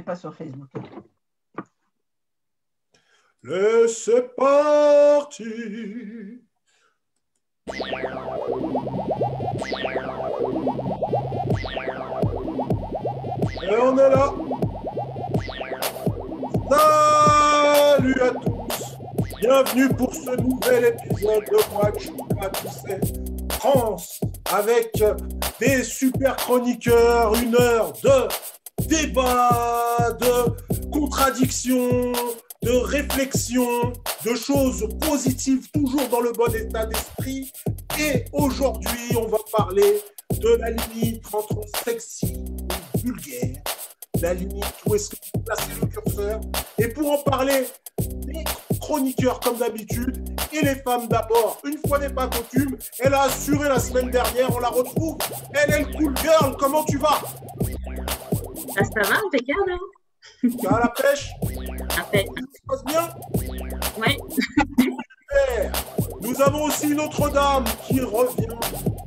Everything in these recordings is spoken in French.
Pas sur Facebook. Le c'est parti. Et on est là. Salut à tous. Bienvenue pour ce nouvel épisode de Watch France avec des super chroniqueurs, une heure de débat, de contradictions, de réflexion, de choses positives, toujours dans le bon état d'esprit. Et aujourd'hui, on va parler de la limite entre sexy et vulgaire. La limite où est-ce que vous placez le curseur? Et pour en parler, les chroniqueurs comme d'habitude et les femmes d'abord. Une fois n'est pas coutume, elle a assuré la semaine dernière, on la retrouve. Elle est le cool girl, comment tu vas? Ça, ça va, impeccable. hein? Tu as la pêche? Impeccable. Ça se passe bien? Ouais. Super. Nous avons aussi une autre dame qui revient.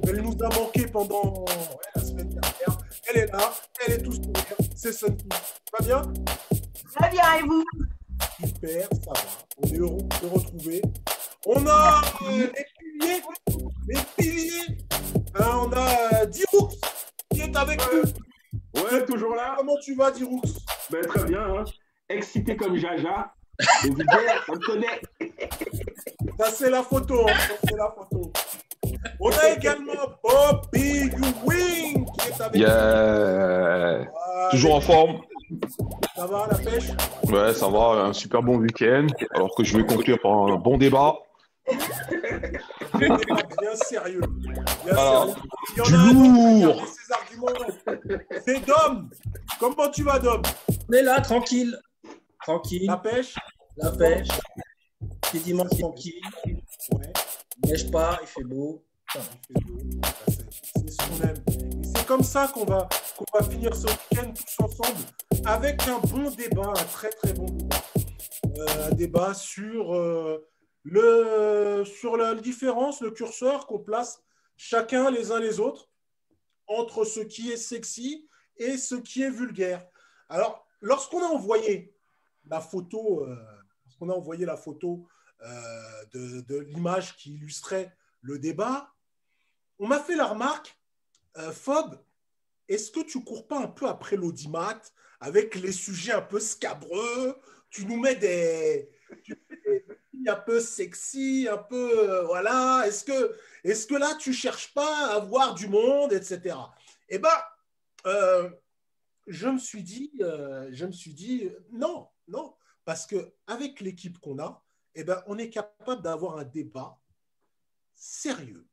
Elle nous a manqué pendant ouais, la semaine dernière. Elle est là, elle est tout sourire. C'est Sunny. Pas bien? Très bien, et vous? Super, ça va. On est heureux de te retrouver. On a euh, les piliers. Les piliers. Hein, on a euh, Diroux qui est avec nous. Ouais, toujours là. Comment tu vas, Diroux Ben, très bien. Hein. Excité comme Jaja. Le on le connaît. Ça, c'est la photo. hein. Ça, c'est la photo. On a également Bobby Wing qui est avec Yeah. nous. Ah, Toujours en forme. Ça va, la pêche? Ouais, ça va. Un super bon week-end. Alors que je vais conclure par un bon débat. Un débat bien sérieux. Bien Alors, sérieux. Il y en du a un lourd. ses arguments. C'est Dom. Comment tu vas, Dom? On est là, tranquille. Tranquille, La pêche? La pêche. C'est dimanche tranquille. Ouais. Il neige pas, il fait beau. il fait beau. C'est- C'est ce qu'on aime. Et c'est comme ça qu'on va, qu'on va finir ce week-end tous ensemble avec un bon débat, un très très bon débat. Euh, un débat sur, euh, le, sur la différence, le curseur qu'on place chacun les uns les autres entre ce qui est sexy et ce qui est vulgaire. Alors, lorsqu'on a envoyé la photo, euh, a envoyé la photo euh, de, de l'image qui illustrait le débat, on m'a fait la remarque, euh, Fob, est-ce que tu cours pas un peu après l'audimat avec les sujets un peu scabreux? Tu nous mets des, un peu sexy, un peu euh, voilà. Est-ce que, là tu cherches pas à voir du monde, etc. Eh ben, euh, je me suis dit, euh, je me suis dit, non, non, parce que avec l'équipe qu'on a, eh ben, on est capable d'avoir un débat sérieux.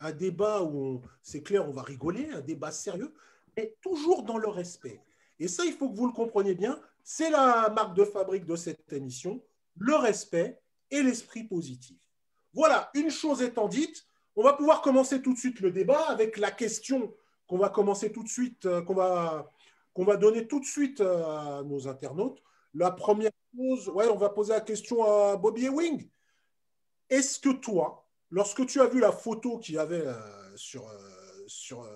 Un débat où, c'est clair, on va rigoler, un débat sérieux, mais toujours dans le respect. Et ça, il faut que vous le compreniez bien, c'est la marque de fabrique de cette émission, le respect et l'esprit positif. Voilà, une chose étant dite, on va pouvoir commencer tout de suite le débat avec la question qu'on va commencer tout de suite, euh, qu'on va, va donner tout de suite euh, à nos internautes. La première chose, ouais, on va poser la question à Bobby Ewing. Est-ce que toi, lorsque tu as vu la photo qu'il y avait euh, sur, sur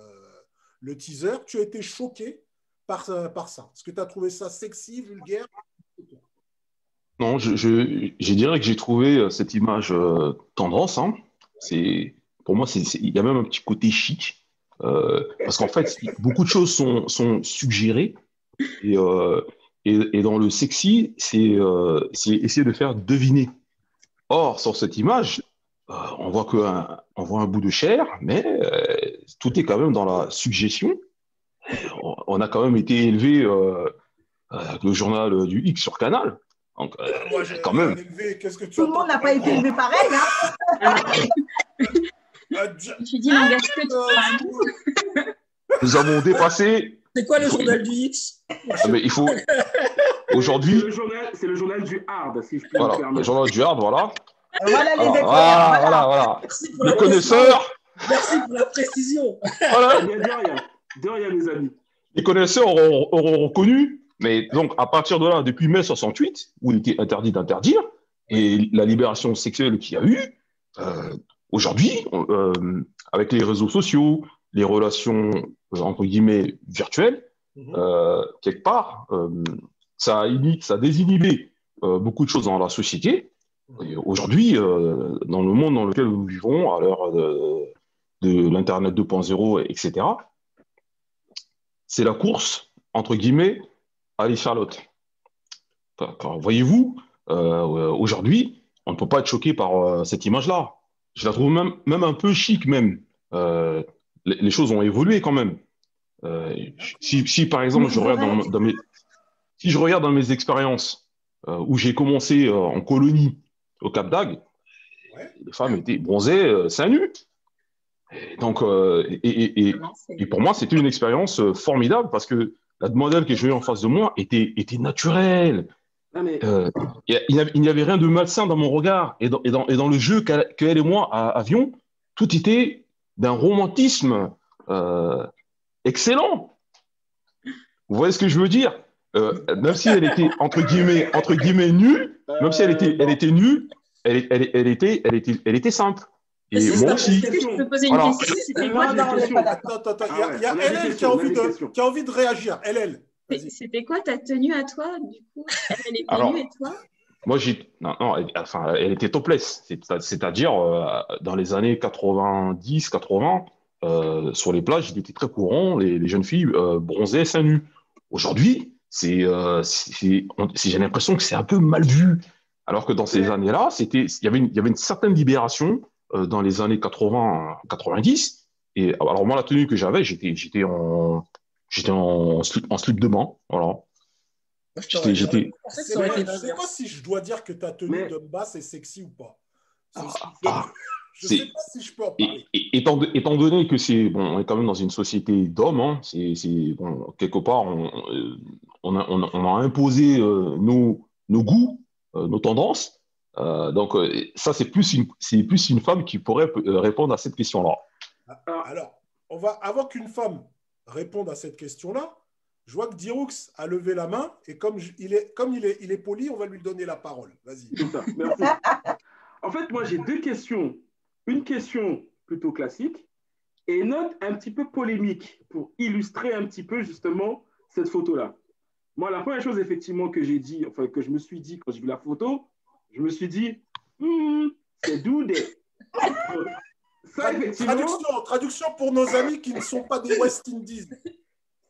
le teaser, tu as été choqué par, par ça? Est-ce que tu as trouvé ça sexy, vulgaire? Non, je, dirais que j'ai trouvé euh, cette image euh, tendance. Hein. Pour moi, il y a même un petit côté chic. euh, parce qu'en fait, beaucoup de choses sont, suggérées. Et, dans le sexy, c'est, essayer de faire deviner. Or, sur cette image, on voit que un- on voit un bout de chair, mais tout est quand même dans la suggestion. On, on a quand même été élevé avec le journal du X sur Canal. Donc, euh, Moi, j'ai quand même. élevé, Qu'est-ce que tu Tout le monde n'a pas été élevé pareil. Hein J- Je dis que tu euh, Nous avons dépassé. C'est quoi le journal du X? Ah, Mais il faut. Aujourd'hui, le, journal, c'est le journal du hard, si je peux me voilà, le journal du hard, voilà. Voilà les voilà, voilà. voilà, voilà. Merci pour Le la connaisseur, précision. Merci pour la précision. voilà. De rien, de rien. De rien, les amis. Les connaisseurs auront, auront reconnu. Mais donc, à partir de là, depuis mai 68, où il était interdit d'interdire, et la libération sexuelle qu'il y a eu, euh, aujourd'hui, euh, avec les réseaux sociaux, les relations, euh, entre guillemets, virtuelles, Mhm. quelque part, ça, a ça a désinhibé beaucoup de choses dans la société. Aujourd'hui, euh, dans le monde dans lequel nous vivons, à l'heure de, de l'Internet 2.0, etc., c'est la course, entre guillemets, Car- car Voyez-vous, euh, aujourd'hui, on ne peut pas être choqué par euh, cette image-là. Je la trouve même, même un peu chic, même. Euh, les, les choses ont évolué quand même. Si, si, par exemple, je regarde dans, dans mes, si je regarde dans mes expériences où j'ai commencé en colonie au Cap d'Agde, Ouais. les femmes étaient bronzées, seins nus. Donc, et, et- et- et pour moi, c'était une expérience formidable parce que la demoiselle que j'ai eue en face de moi était, était naturelle. Non, mais Euh, il n'y avait, rien de malsain dans mon regard. Et dans, et dans, et dans le jeu qu'elle et moi avions, tout était d'un romantisme euh, excellent. Vous voyez ce que je veux dire? Euh, Même si elle était, entre guillemets, entre guillemets nue, même si elle était, elle était nue, elle, elle, elle était, elle, était, elle était simple. Et moi ça, aussi. Est-ce que je peux poser une question Non, quoi, Non, non. Attends, attends, attends. Ah Il y a, ouais, il y LL qui a envie de, questions. qui a envie de réagir. LL. C'était quoi ta tenue à toi, du coup? Elle, Alors, et toi? Moi, j'ai. Non, non, elle, enfin, elle était topless. C'est- C'est-à-dire, euh, dans les années 90, 80, euh, sur les plages, il était très courant, les, les jeunes filles euh, bronzées seins nus. Aujourd'hui, c'est, euh, c'est- j'ai l'impression que c'est un peu mal vu. Alors que dans ces années-là, c'était, il y avait une, il y avait une certaine libération dans les années 80, 90. Et alors, moi, la tenue que j'avais, j'étais, j'étais en, j'étais en slip, en slip de bain. Voilà. Je J'étais- j'étais- je C'est je sais pas si je dois dire que ta tenue Mais- d'homme basse est sexy ou pas. C'est- ah, je c'est- sais pas si je peux en Et, parler. et- étant, de- étant donné que c'est bon, on est quand même dans une société d'hommes, hein, c'est c'est- bon, quelque part on, euh, on, a, on a- on a imposé euh, nos, nos goûts, euh, nos tendances. Euh, donc euh, ça c'est plus une c'est plus une femme qui pourrait euh, répondre à cette question-là. Alors, on va, avant qu'une femme réponde à cette question-là, je vois que Diroux a levé la main et comme, je- il, est, comme il, est, il est poli, on va lui donner la parole. Vas-y. C'est ça, merci. En fait, moi, j'ai deux questions. Une question plutôt classique et une autre un petit peu polémique pour illustrer un petit peu justement cette photo-là. Moi, la première chose, effectivement, que j'ai dit, enfin, que je me suis dit quand j'ai vu la photo, je me suis dit, Hmm, c'est Doudé. Ça, effectivement, Traduction, traduction pour nos amis qui ne sont pas des West Indies.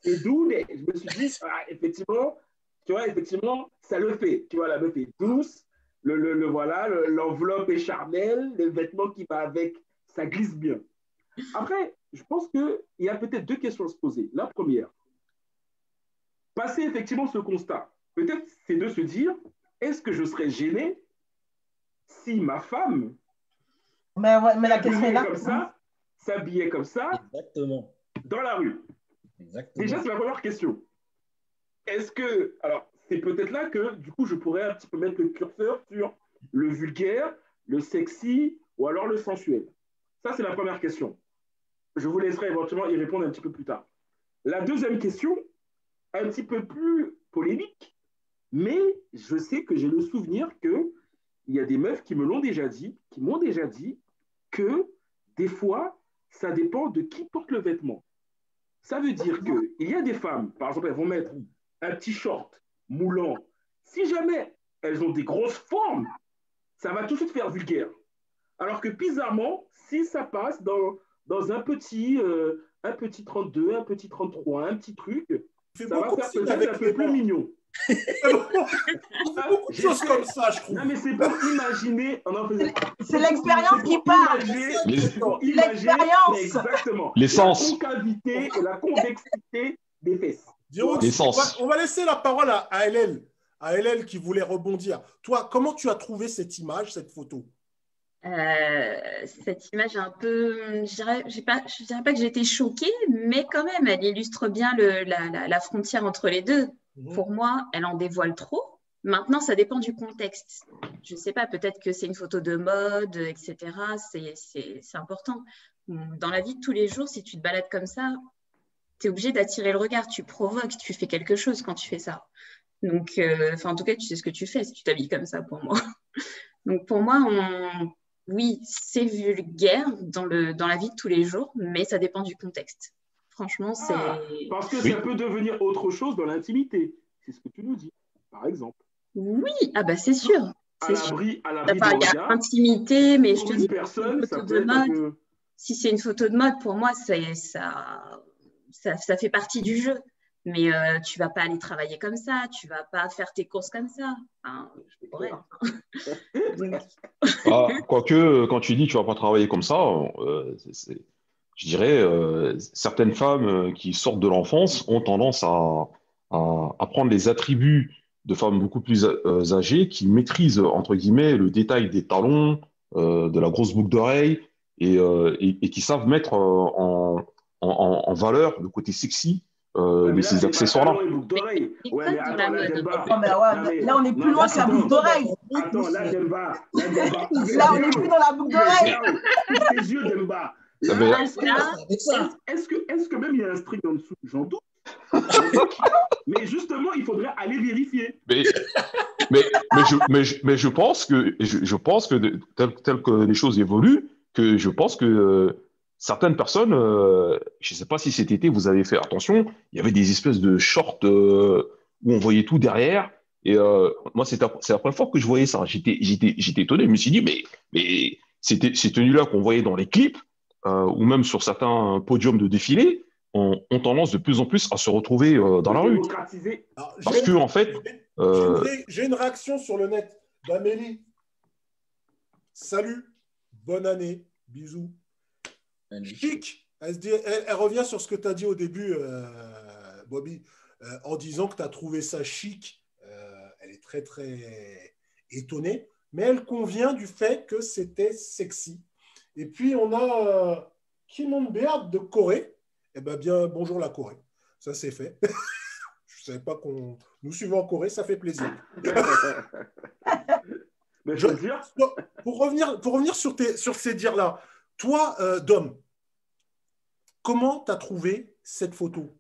c'est Doudé. Je me suis dit, ah, effectivement, tu vois, effectivement, ça le fait. Tu vois, la meuf est douce, le, le, le voilà, le- l'enveloppe est charnelle, le vêtement qui va avec, ça glisse bien. Après, je pense qu'il y a peut-être deux questions à se poser. La première, passer effectivement ce constat, peut-être c'est de se dire, est-ce que je serais gêné si ma femme Mais, ouais, mais la question est là. comme ça, s'habillait comme ça Exactement. dans la rue Exactement. Déjà, c'est la première question. Est-ce que. Alors, c'est peut-être là que, du coup, je pourrais un petit peu mettre le curseur sur le vulgaire, le sexy ou alors le sensuel. Ça, c'est la première question. Je vous laisserai éventuellement y répondre un petit peu plus tard. La deuxième question, un petit peu plus polémique, mais je sais que j'ai le souvenir que il y a des meufs qui me l'ont déjà dit, qui m'ont déjà dit que des fois, ça dépend de qui porte le vêtement. Ça veut dire qu'il y a des femmes, par exemple, elles vont mettre un petit short moulant. Si jamais elles ont des grosses formes, ça va tout de suite faire vulgaire. Alors que bizarrement, si ça passe dans, dans un, petit, euh, un petit 32, un petit 33, un petit truc, ça va faire peut-être un peu plus mignon. Fait beaucoup de choses comme ça, je trouve. Non, mais c'est pour imaginer. on C'est l'expérience qui parle. L'expérience. Exactement. L'essence. La concavité et la convexité des fesses. On L'essence. va, on va laisser la parole à, à LL, à LL qui voulait rebondir. Toi, comment tu as trouvé cette image, cette photo? Euh, cette image un peu, je dirais, pas, je dirais pas que j'ai été choquée, mais quand même, elle illustre bien le- la, la- la frontière entre les deux. Pour moi, elle en dévoile trop. Maintenant, ça dépend du contexte. Je ne sais pas, peut-être que c'est une photo de mode, etc. C'est- important. Dans la vie de tous les jours, si tu te balades comme ça, tu es obligé d'attirer le regard. Tu provoques, tu fais quelque chose quand tu fais ça. Donc, euh, en tout cas, tu sais ce que tu fais si tu t'habilles comme ça pour moi. Donc, pour moi, on- oui, c'est vulgaire dans, le, dans la vie de tous les jours, mais ça dépend du contexte. Franchement, c'est. Ah, parce que Oui. ça peut devenir autre chose dans l'intimité. C'est ce que tu nous dis, par exemple. Oui, ah bah c'est sûr. À C'est sûr. l'abri, à Enfin, l'abri Il des y a intimité, mais je te dis, personne, photo de mode. peu... si c'est une photo de mode, pour moi, c'est- ça, ça, ça fait partie du jeu. Mais euh, tu vas pas aller travailler comme ça, tu vas pas faire tes courses comme ça. Enfin, Ah, quoique, quand tu dis tu vas pas travailler comme ça, euh, c'est- c'est- je dirais, euh, certaines femmes euh, qui sortent de l'enfance ont tendance à, à, à prendre les attributs de femmes beaucoup plus euh, âgées qui maîtrisent, entre guillemets, le détail des talons, euh, de la grosse boucle d'oreille et, euh, et, et qui savent mettre en, en, en- en valeur le côté sexy euh, de ces accessoires-là. Ouais, là, on n'est plus non, loin que la boucle d'oreille. Attends, là, Demba. On yeux. plus dans la boucle d'oreille. les yeux. Ouvre tes yeux, Demba. Est-ce que- est que même il y a un string en dessous J'en doute. mais justement, il faudrait aller vérifier. Mais, mais, mais, je, mais, je, mais je pense que, je, je pense que de- tel, tel que les choses évoluent, que je pense que euh, certaines personnes, euh, je ne sais pas si cet été vous avez fait attention, il y avait des espèces de shorts euh, où on voyait tout derrière. Et moi, c'est la, première fois que je voyais ça. J'étais, étonné. Je me suis dit, mais, mais c'était, ces tenues-là qu'on voyait dans les clips, ou même sur certains podiums de défilé, ont, ont tendance de plus en plus à se retrouver euh, dans la rue. Alors, Parce j'ai- que, en fait, j'ai- euh, j'ai- une réaction sur le net d'Amélie. Salut, bonne année, bisous. Chic, elle, se dit- elle- elle revient sur ce que tu as dit au début, euh, Bobby, euh, en disant que tu as trouvé ça chic. Euh, elle est très, très étonnée, mais elle convient du fait que c'était sexy. Et puis, on a euh, Kimon Beard de Corée. Eh bien, bien, bonjour la Corée. Ça, c'est fait. Je ne savais pas qu'on nous suivons en Corée, ça fait plaisir. Mais je veux dire, Pour revenir, pour revenir sur, tes, sur ces dires-là, toi, euh, Dom, comment tu as trouvé cette photo?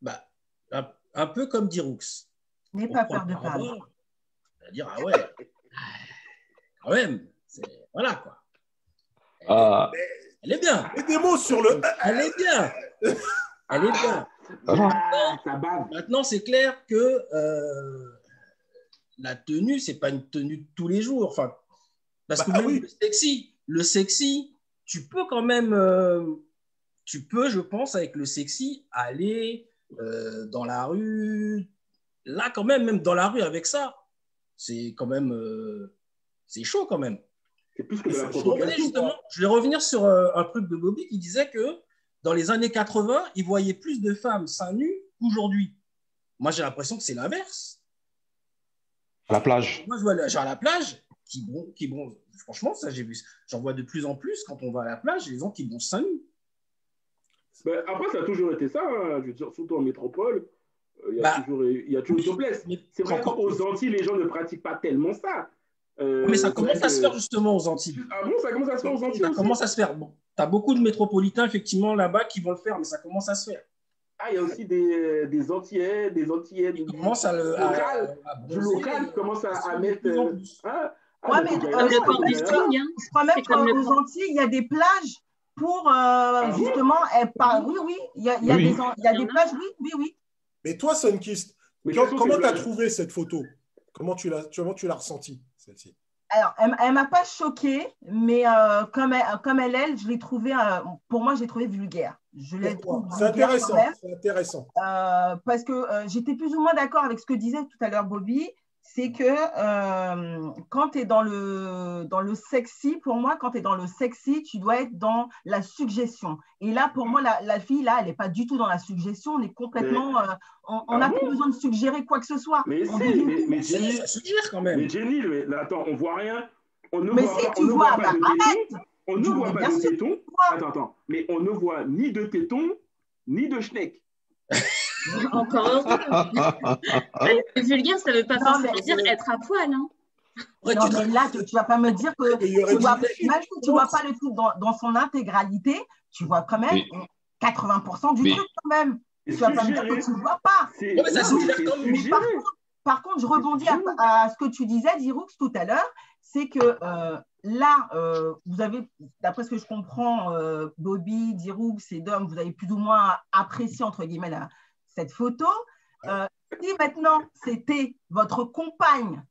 Bah, un, un peu comme dit Roux. N'aie pas peur de par perdre. rapport, C'est-à-dire, ah ouais, quand même, voilà quoi. Elle, ah, elle est bien, Et des mots sur le. elle est bien, elle est bien. ah, bave. Maintenant, c'est clair que euh, la tenue, c'est pas une tenue de tous les jours. Enfin, parce que Bah même oui. le sexy, le sexy, tu peux quand même, euh, tu peux, je pense, avec le sexy, aller euh, dans la rue. Là, quand même, même dans la rue avec ça, c'est quand même, euh, c'est chaud quand même. C'est plus que de la Je, provocation. justement, je vais revenir sur euh, un truc de Bobby qui disait que dans les années 80, il voyait plus de femmes seins nus qu'aujourd'hui. Moi, j'ai l'impression que c'est l'inverse. à la plage. Moi, je vois gens à la plage qui bronzent. Qui bronzent. Franchement, ça, j'ai vu. J'en vois de plus en plus quand on va à la plage, les gens qui bronzent seins nus. Ben, après, ça a toujours été ça. hein. Je veux dire, surtout en métropole, euh, il y a Bah, toujours, il y a toujours topless. mais C'est vrai encore plus. Antilles, les gens ne pratiquent pas tellement ça. Euh, Mais ça commence à se que- faire justement aux Antilles. Ah bon, ça commence à se faire aux Antilles Ça aussi commence à se faire. Bon, tu as beaucoup de métropolitains, effectivement, là-bas qui vont le faire, mais ça commence à se faire. Ah, il y a aussi des, des Antillais, des Antillais du, Ils commencent à le. à- local, à du local qui commencent à, à mettre. euh, plus. ah, ah, Ouais, mais, euh, string, hein. Je crois même qu'aux. Antilles, il y a des plages pour euh, Ah justement. eh, par- Oui, oui, il y a, il y a Oui. des, il y a des plages, oui, oui, oui. Mais toi, Sunkist, Mais comment tu as trouvé cette photo? Comment tu l'as comment tu l'as ressentie, celle-ci Alors, elle ne m'a pas choquée, mais euh, comme, elle, comme elle est, je l'ai trouvée, euh, pour moi, j'ai trouvé vulgaire. Je l'ai C'est vulgaire intéressant. quand même. C'est intéressant. Euh, parce que j'étais plus ou moins d'accord avec ce que disait tout à l'heure Bobby, c'est que euh, quand tu es dans le, dans le sexy, pour moi, quand tu es dans le sexy, tu dois être dans la suggestion. Et là, pour moi, la, la fille, là, elle n'est pas du tout dans la suggestion, on est complètement... euh, on n'a Ah plus bon? besoin de suggérer quoi que ce soit. Mais On si, mais, mais Jenny, ça suggère quand même. mais Jenny, mais, là, attends, on voit rien. On ne Mais voit si pas, tu on vois, voit pas bah. On ne voit mais pas de tétons. Attends, attends. Mais on ne voit ni de tétons, ni de schneck. Encore heureux. Être vulgaire, ça ne veut pas Non, forcément dire être à poil. Hein. Non, mais là, tu ne vas pas me dire que tu vois, du- même si tu ne vois pas le truc dans, dans son intégralité, tu vois quand même Mais- 80% du mais- truc quand même. Tu vas pas me dire que tu ne vois pas. Mais ça par contre, par contre, je rebondis à, à ce que tu disais, Diroux, tout à l'heure, c'est que euh, là, euh, vous avez, d'après ce que je comprends, euh, Bobby, Diroux et Dom, vous avez plus ou moins apprécié, entre guillemets, la- cette photo. Euh, si maintenant c'était votre compagne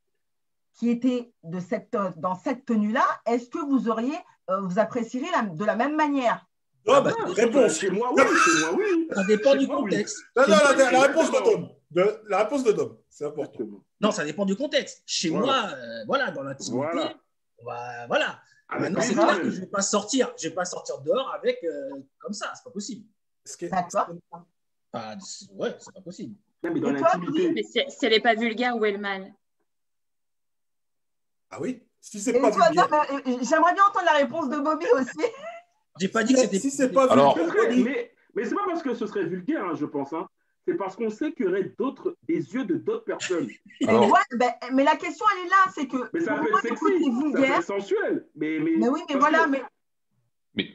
qui était de cette, dans cette tenue-là, est-ce que vous auriez, euh, vous apprécieriez la- de la même manière? Ah, bah, Ah, réponse. Chez moi, oui. Chez moi, oui. ça dépend Chez du moi, oui. contexte. Non, non, la, réponse de Dom. De- la réponse de Dom, c'est important. Non, ça dépend du contexte. Chez Voilà. moi, euh, voilà, dans l'intimité, Voilà. va- voilà. Ah, Maintenant, c'est clair que je ne vais pas sortir, je vais pas sortir dehors avec euh, comme ça, c'est pas possible. Ce qui est- Ouais, c'est pas possible. Non, mais dans l'intimité. Mais si, si elle n'est pas vulgaire, où est le mal Ah oui Si c'est Et pas toi, vulgaire. Dom, euh, J'aimerais bien entendre la réponse de Bobby aussi. J'ai pas dit que c'était. Si c'est pas Alors- vulgaire, mais mais c'est pas parce que ce serait vulgaire, hein, je pense. hein. C'est parce qu'on sait qu'il y aurait d'autres, des yeux de d'autres personnes. Mais, Alors, ouais, ben, mais la question, elle est là, c'est que Mais ça peut être sexy, ça peut vulgaire, être sensuel. Mais, mais, mais oui, mais voilà, que- mais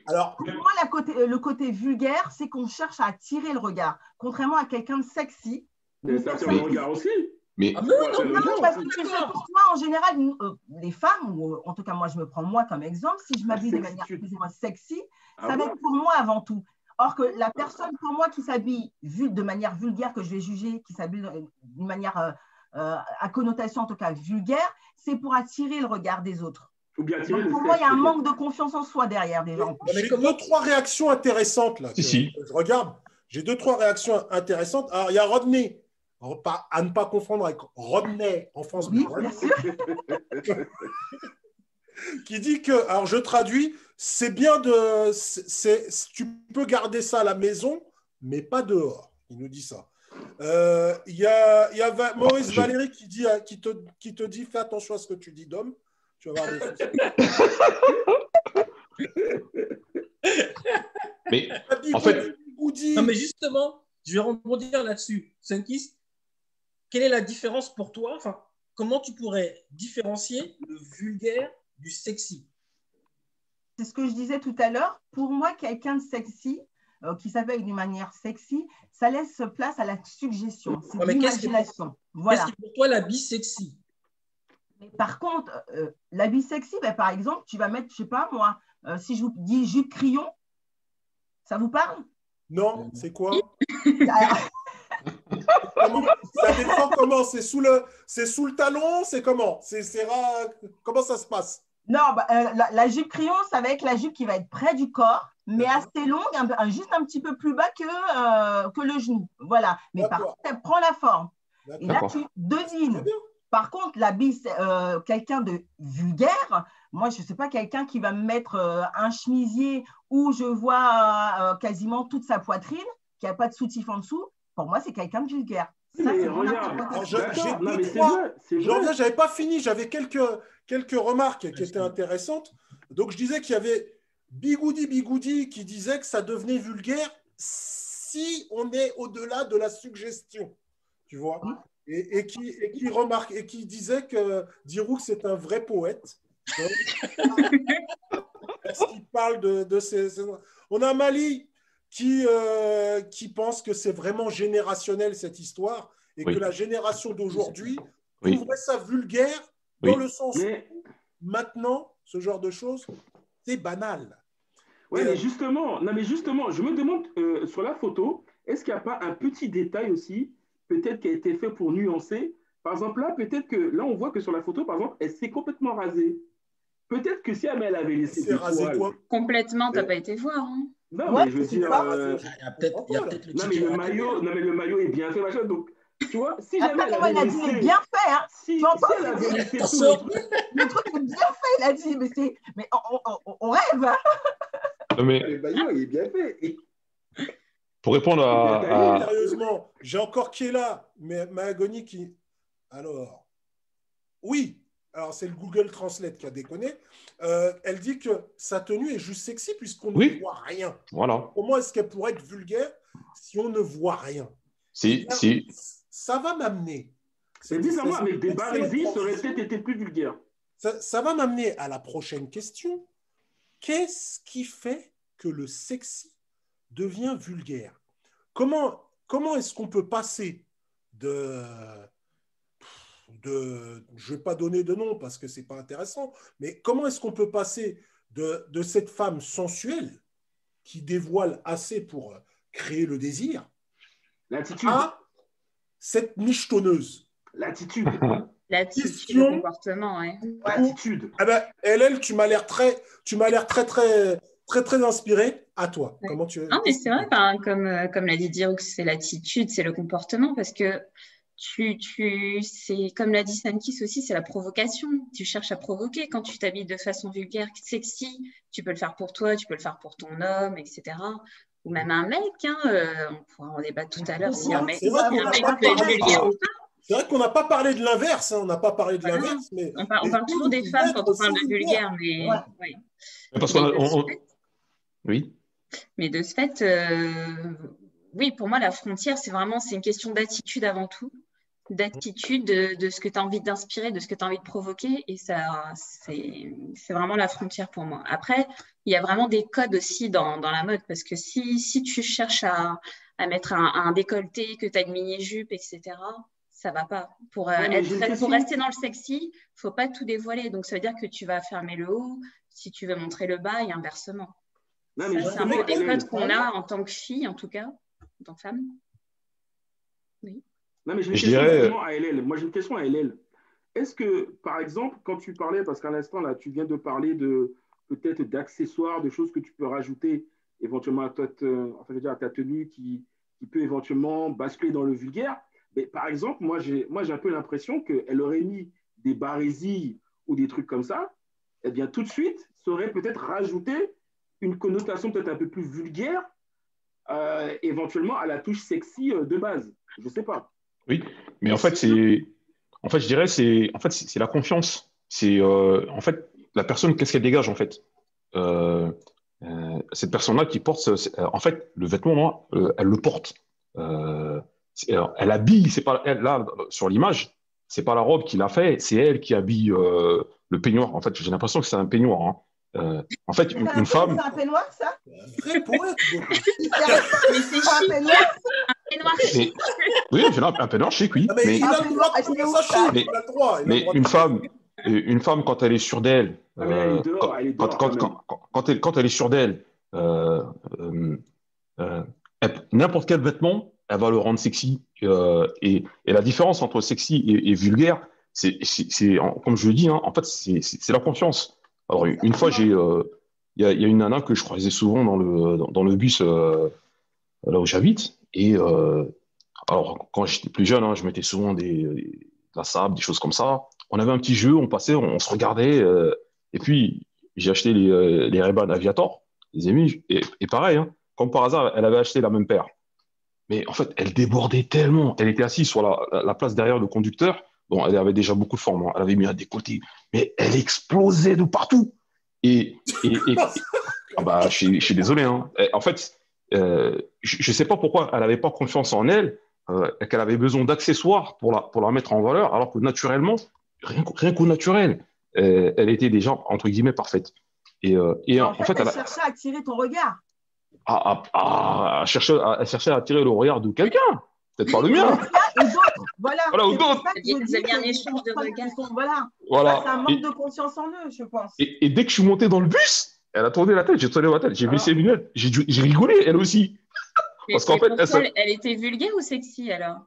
Alors, pour moi, la côté, euh, le côté vulgaire, c'est qu'on cherche à attirer le regard, contrairement à quelqu'un de sexy. Mais ça tire Mais- le regard aussi. mais Ah, mais non, mais Non, non, parce que pour toi, en général, nous, euh, les femmes, ou euh, en tout cas moi je me prends moi comme exemple, si je m'habille de manière plus ou moins sexy, Ah ça va être pour moi avant tout. Or que la personne pour moi qui s'habille vul- de manière vulgaire, que je vais juger, qui s'habille d'une manière euh, euh, à connotation en tout cas vulgaire, c'est pour attirer le regard des autres. Ou bien tirer Donc, le pour moi, il y a un manque de confiance en soi derrière des gens. mais j'ai deux, trois réactions intéressantes là. Si, si. Je regarde. J'ai deux, trois réactions intéressantes. Alors, il y a Rodney. À ne pas confondre avec Rodney en France. Oui, bien sûr. qui dit que, alors je traduis, c'est bien de, c'est, tu peux garder ça à la maison, mais pas dehors. Il nous dit ça. Euh, Il y a, il y a Va- Maurice Valéry qui, dit, à- qui, te, qui te dit fais attention à ce que tu dis, Dom. Tu vas avoir des soucis. mais Happy En fait-. Non, mais justement, je vais rebondir là-dessus. Sunkist, quelle est la différence pour toi? Enfin, comment tu pourrais différencier le vulgaire du sexy? C'est ce que je disais tout à l'heure. Pour moi, quelqu'un de sexy, euh, qui s'appelle d'une manière sexy, ça laisse place à la suggestion. C'est Ouais, qu'est-ce l'imagination. Voilà. Qu'est-ce pour toi l'habit sexy? Mais par contre, euh, l'habit sexy, ben, par exemple, tu vas mettre, je sais pas moi, euh, si je vous dis jupe crayon, ça vous parle? Non, c'est quoi? Comment- Ça dépend comment C'est sous le, c'est sous le talon C'est comment? C'est, Comment ça se passe? Non, bah, euh, la, la jupe crayon, ça va être la jupe qui va être près du corps, mais assez longue, un peu- un- juste un petit peu plus bas que, euh, que le genou. Voilà. Mais par contre, elle prend la forme. Et là, tu devines. Par contre, l'habit, c'est, euh, quelqu'un de vulgaire, moi, je ne sais pas, quelqu'un qui va me mettre euh, un chemisier où je vois euh, quasiment toute sa poitrine, qui n'a pas de soutif en dessous, pour moi, c'est quelqu'un de vulgaire. Ça, Mais c'est mon regarde, J'en j'avais pas fini, j'avais quelques, quelques remarques qui étaient intéressantes. Donc je disais qu'il y avait Bigoudi Bigoudi qui disait que ça devenait vulgaire si on est au-delà de la suggestion. Tu vois Oui. et, et qui, et qui remarque et qui disait que Diroux c'est un vrai poète. Parce qu'il parle de, de ces, ces- On a Mali qui, euh, qui pense que c'est vraiment générationnel cette histoire et Oui. que la génération d'aujourd'hui Oui. trouverait ça vulgaire dans Oui. le sens Mais, où maintenant, ce genre de choses, c'est banal. Et, mais euh, justement, non, mais justement, je me demande euh, sur la photo, est-ce qu'il n'y a pas un petit détail aussi, peut-être qui a été fait pour nuancer Par exemple, là, peut-être que là, on voit que sur la photo, par exemple, elle s'est complètement rasée. Peut-être que si elle elle avait laissé C'est des rasé poils- quoi? Complètement, t'as Euh, pas été voir. hein. Non, Ouais, mais je veux dire, pas euh, Il y a peut-être non, mais le maillot, non, mais le maillot est bien fait, machin. Donc, tu vois, si Attends, jamais elle avait a dit, il est bien fait, hein si, Tu entends si elle avait laissé tout le truc, Le truc est bien fait, il a dit, mais c'est, mais on, on- on- on rêve. hein. Non, mais le maillot, il est bien fait. Et- pour répondre à, à- Sérieusement, j'ai encore qui est là, mais Mahagoni qui. Alors, oui, alors c'est le Google Translate qui a déconné. Euh, elle dit que sa tenue est juste sexy puisqu'on Oui. ne voit rien. voilà, Comment est-ce qu'elle pourrait être vulgaire si on ne voit rien? C'est c'est Ça va m'amener. C'est c'est- avec des barésies, ça aurait peut-être été plus vulgaire. Ça, ça va m'amener à la prochaine question. Qu'est-ce qui fait que le sexy devient vulgaire Comment, comment est-ce qu'on peut passer de, de, je ne vais pas donner de nom parce que ce n'est pas intéressant, mais comment est-ce qu'on peut passer de, de, cette femme sensuelle qui dévoile assez pour créer le désir à cette michetonneuse? L'attitude. L'attitude, le comportement, ouais. L'attitude. Eh ben, Hélène, tu m'as l'air très, tu m'as l'air très, très, très, très inspiré. À toi. Ouais. Comment tu Non, mais c'est vrai, ben, comme, euh, comme l'a dit Diroux, c'est l'attitude, c'est le comportement, parce que tu, tu, c'est comme l'a dit Sankis aussi, c'est la provocation. Tu cherches à provoquer. Quand tu t'habilles de façon vulgaire, sexy, tu peux le faire pour toi, tu peux le faire pour ton homme, etc. Ou même un mec, hein, euh, on pourra en débattre tout à l'heure si un mec, si un peut être vulgaire ou pas. C'est vrai qu'on n'a pas parlé de l'inverse, hein, on n'a pas parlé de Voilà. l'inverse, mais On, parle toujours des femmes quand on parle de vulgaire, mais Ouais. ouais. Parce qu'on on- Oui. Mais de ce fait, euh, oui, pour moi, la frontière, c'est vraiment c'est une question d'attitude avant tout, d'attitude de, de ce que tu as envie d'inspirer, de ce que tu as envie de provoquer. Et ça, c'est vraiment la frontière pour moi. Après, il y a vraiment des codes aussi dans, dans la mode, parce que si, si tu cherches à, à mettre un, un décolleté, que tu as une mini-jupe, etc., ça va pas. Pour, euh, Ouais, être- pour rester dans le sexy, faut pas tout dévoiler. Donc, ça veut dire que tu vas fermer le haut si tu veux montrer le bas et inversement. Non, mais Ça, c'est un peu des codes qu'on a en tant que fille, en tout cas, en tant que femme. Non, mais j'ai une Je question dirais- à LL. Moi, j'ai une question à LL. Est-ce que, par exemple, quand tu parlais, parce qu'à l'instant, là, tu viens de parler de peut-être d'accessoires, de choses que tu peux rajouter éventuellement à ta, te- enfin, je veux dire, à ta tenue qui, qui peut éventuellement basculer dans le vulgaire. Mais par exemple, moi, j'ai moi, j'ai un peu l'impression qu'elle aurait mis des barésilles ou des trucs comme ça. Eh bien, tout de suite, ça aurait peut-être rajouté une connotation peut-être un peu plus vulgaire, euh, éventuellement à la touche sexy euh, de base. Je ne sais pas. Oui, mais en fait, c'est, en fait, je dirais, c'est, en fait, c'est la confiance. C'est, euh, en fait, la personne, qu'est-ce qu'elle dégage, en fait? Euh, cette personne-là qui porte, en fait, le vêtement, euh, elle le porte. Elle habille, c'est pas elle là sur l'image, c'est pas la robe qui l'a fait, c'est elle qui habille le peignoir. En fait, j'ai l'impression que c'est un peignoir. hein. Euh, en fait, une, femme, C'est un peignoir, ça? C'est un Mais c'est c'est un chic, peignoir Mais- chic. oui, un peignoir chic, oui, Ah, mais mais il a le droit de trouver sa chic, Mais- une femme, euh, une femme quand elle est sûre d'elle, Ah, euh, quand, elle est quand, dehors, quand, quand quand, quand- quand elle, quand elle est sûre d'elle, euh, n'importe quel vêtement, elle va le rendre sexy. euh, et, et la différence entre sexy et, et vulgaire, c'est, comme je le dis, hein, en fait, c'est la confiance. Alors, une, fois, j'ai, euh, il y, a, une nana que je croisais souvent dans le, dans, le bus euh, là où j'habite. Et euh, alors, quand j'étais plus jeune, hein, je mettais souvent de la sable, des choses comme ça. On avait un petit jeu, on passait, on, se regardait. et puis, j'ai acheté les, les Aviator, les ai mis. Et, pareil, hein, comme par hasard, elle avait acheté la même paire. Mais en fait, elle débordait tellement. Elle était assise sur la place derrière le conducteur. Bon, elle avait déjà beaucoup de forme. hein. Elle avait mis un décolleté. Mais elle explosait de partout. Et, et, et- ah bah, je, suis- désolé. hein. En fait, euh, je ne sais pas pourquoi elle n'avait pas confiance en elle, euh, qu'elle avait besoin d'accessoires pour la, pour la mettre en valeur, alors que naturellement, rien, qu'au- rien qu'au naturel, euh, elle était déjà, entre guillemets, parfaite. Et, euh, et en, En fait, fait, elle cherchait à attirer ton regard. a- a- a- a cherché à, a cherché à attirer le regard de quelqu'un, peut-être pas le mien. Et voilà. Voilà, ou C'est pour ça que je dis que de les sont- Voilà. Voilà. C'est un manque Et- de confiance en eux, je pense. Et, et dès que je suis monté dans le bus, elle a tourné la tête, j'ai tourné la tête, j'ai vu ses lunettes, j'ai rigolé, elle aussi. Parce qu'en fait, elle était vulgaire ou sexy alors?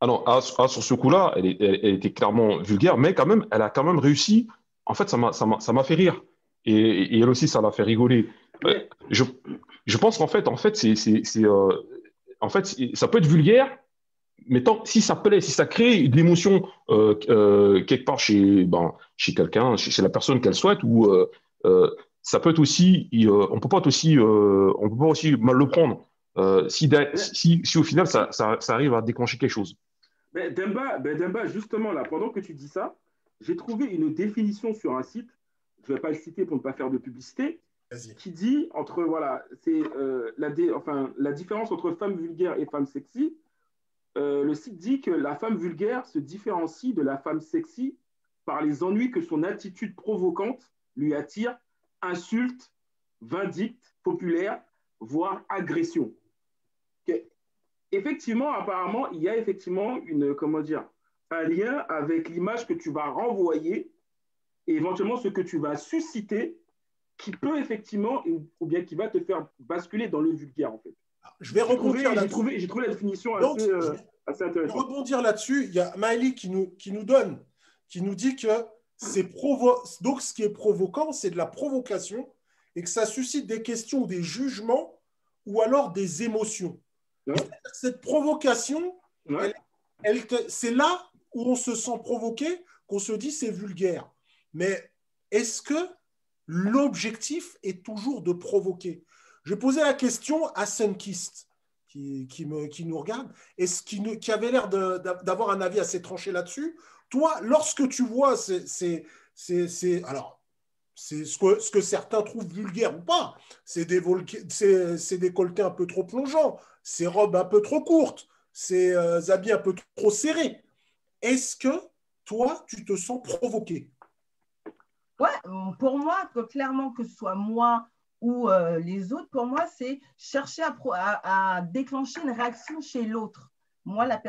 Ah non, ah, ah, sur ce coup-là, elle, est- elle- elle était clairement vulgaire, mais quand même, elle a quand même réussi. En fait, ça m'a, m'a, m'a fait rire. Et, et elle aussi, ça l'a fait rigoler. Mais- Je, je pense qu'en fait, en fait, c'est, euh, en fait, ça peut être vulgaire, mais tant, si ça plaît, si ça crée de l'émotion euh, euh, quelque part chez, ben, chez quelqu'un, chez, chez la personne qu'elle souhaite, ou euh, euh, ça peut être aussi, euh, on peut pas être aussi, euh, on peut pas aussi mal le prendre. Euh, si, si, si au final ça, ça, ça arrive à déclencher quelque chose. Ben, Demba, ben, Demba, justement, là, pendant que tu dis ça, j'ai trouvé une définition sur un site, je ne vais pas le citer pour ne pas faire de publicité, qui dit entre, voilà, c'est euh, la, dé- enfin, la différence entre femme vulgaire et femme sexy. Euh, le site dit que la femme vulgaire se différencie de la femme sexy par les ennuis que son attitude provocante lui attire, insulte, vindicte, populaire, voire agression. Effectivement, apparemment, il y a effectivement une, comment dire, un lien avec l'image que tu vas renvoyer et éventuellement ce que tu vas susciter qui peut effectivement, ou bien qui va te faire basculer dans le vulgaire en fait. Je vais rebondir J'ai trouvé, j'ai trouvé la définition assez, euh, assez intéressante. rebondir là-dessus. Il y a Maëlie qui nous, qui nous donne, qui nous dit que c'est provo donc ce qui est provoquant, c'est de la provocation et que ça suscite des questions, des jugements ou alors des émotions. Ouais. Cette provocation, Ouais. elle te- c'est là où on se sent provoqué qu'on se dit c'est vulgaire. Mais est-ce que l'objectif est toujours de provoquer? Je poser la question à Sunkist, qui, qui, me, qui nous regarde, et ce qui, qui avait l'air d'avoir un avis assez tranché là-dessus? Toi, lorsque tu vois ces, alors, c'est ce que, ce que certains trouvent vulgaire ou pas, c'est des, un peu trop plongeants, ces robes un peu trop courtes, ces euh, habits un peu trop serrés. Est-ce que toi, tu te sens provoqué? Ouais, pour moi, clairement, que ce soit moi ou euh, les autres, pour moi, c'est chercher à, déclencher une réaction chez l'autre. Moi, la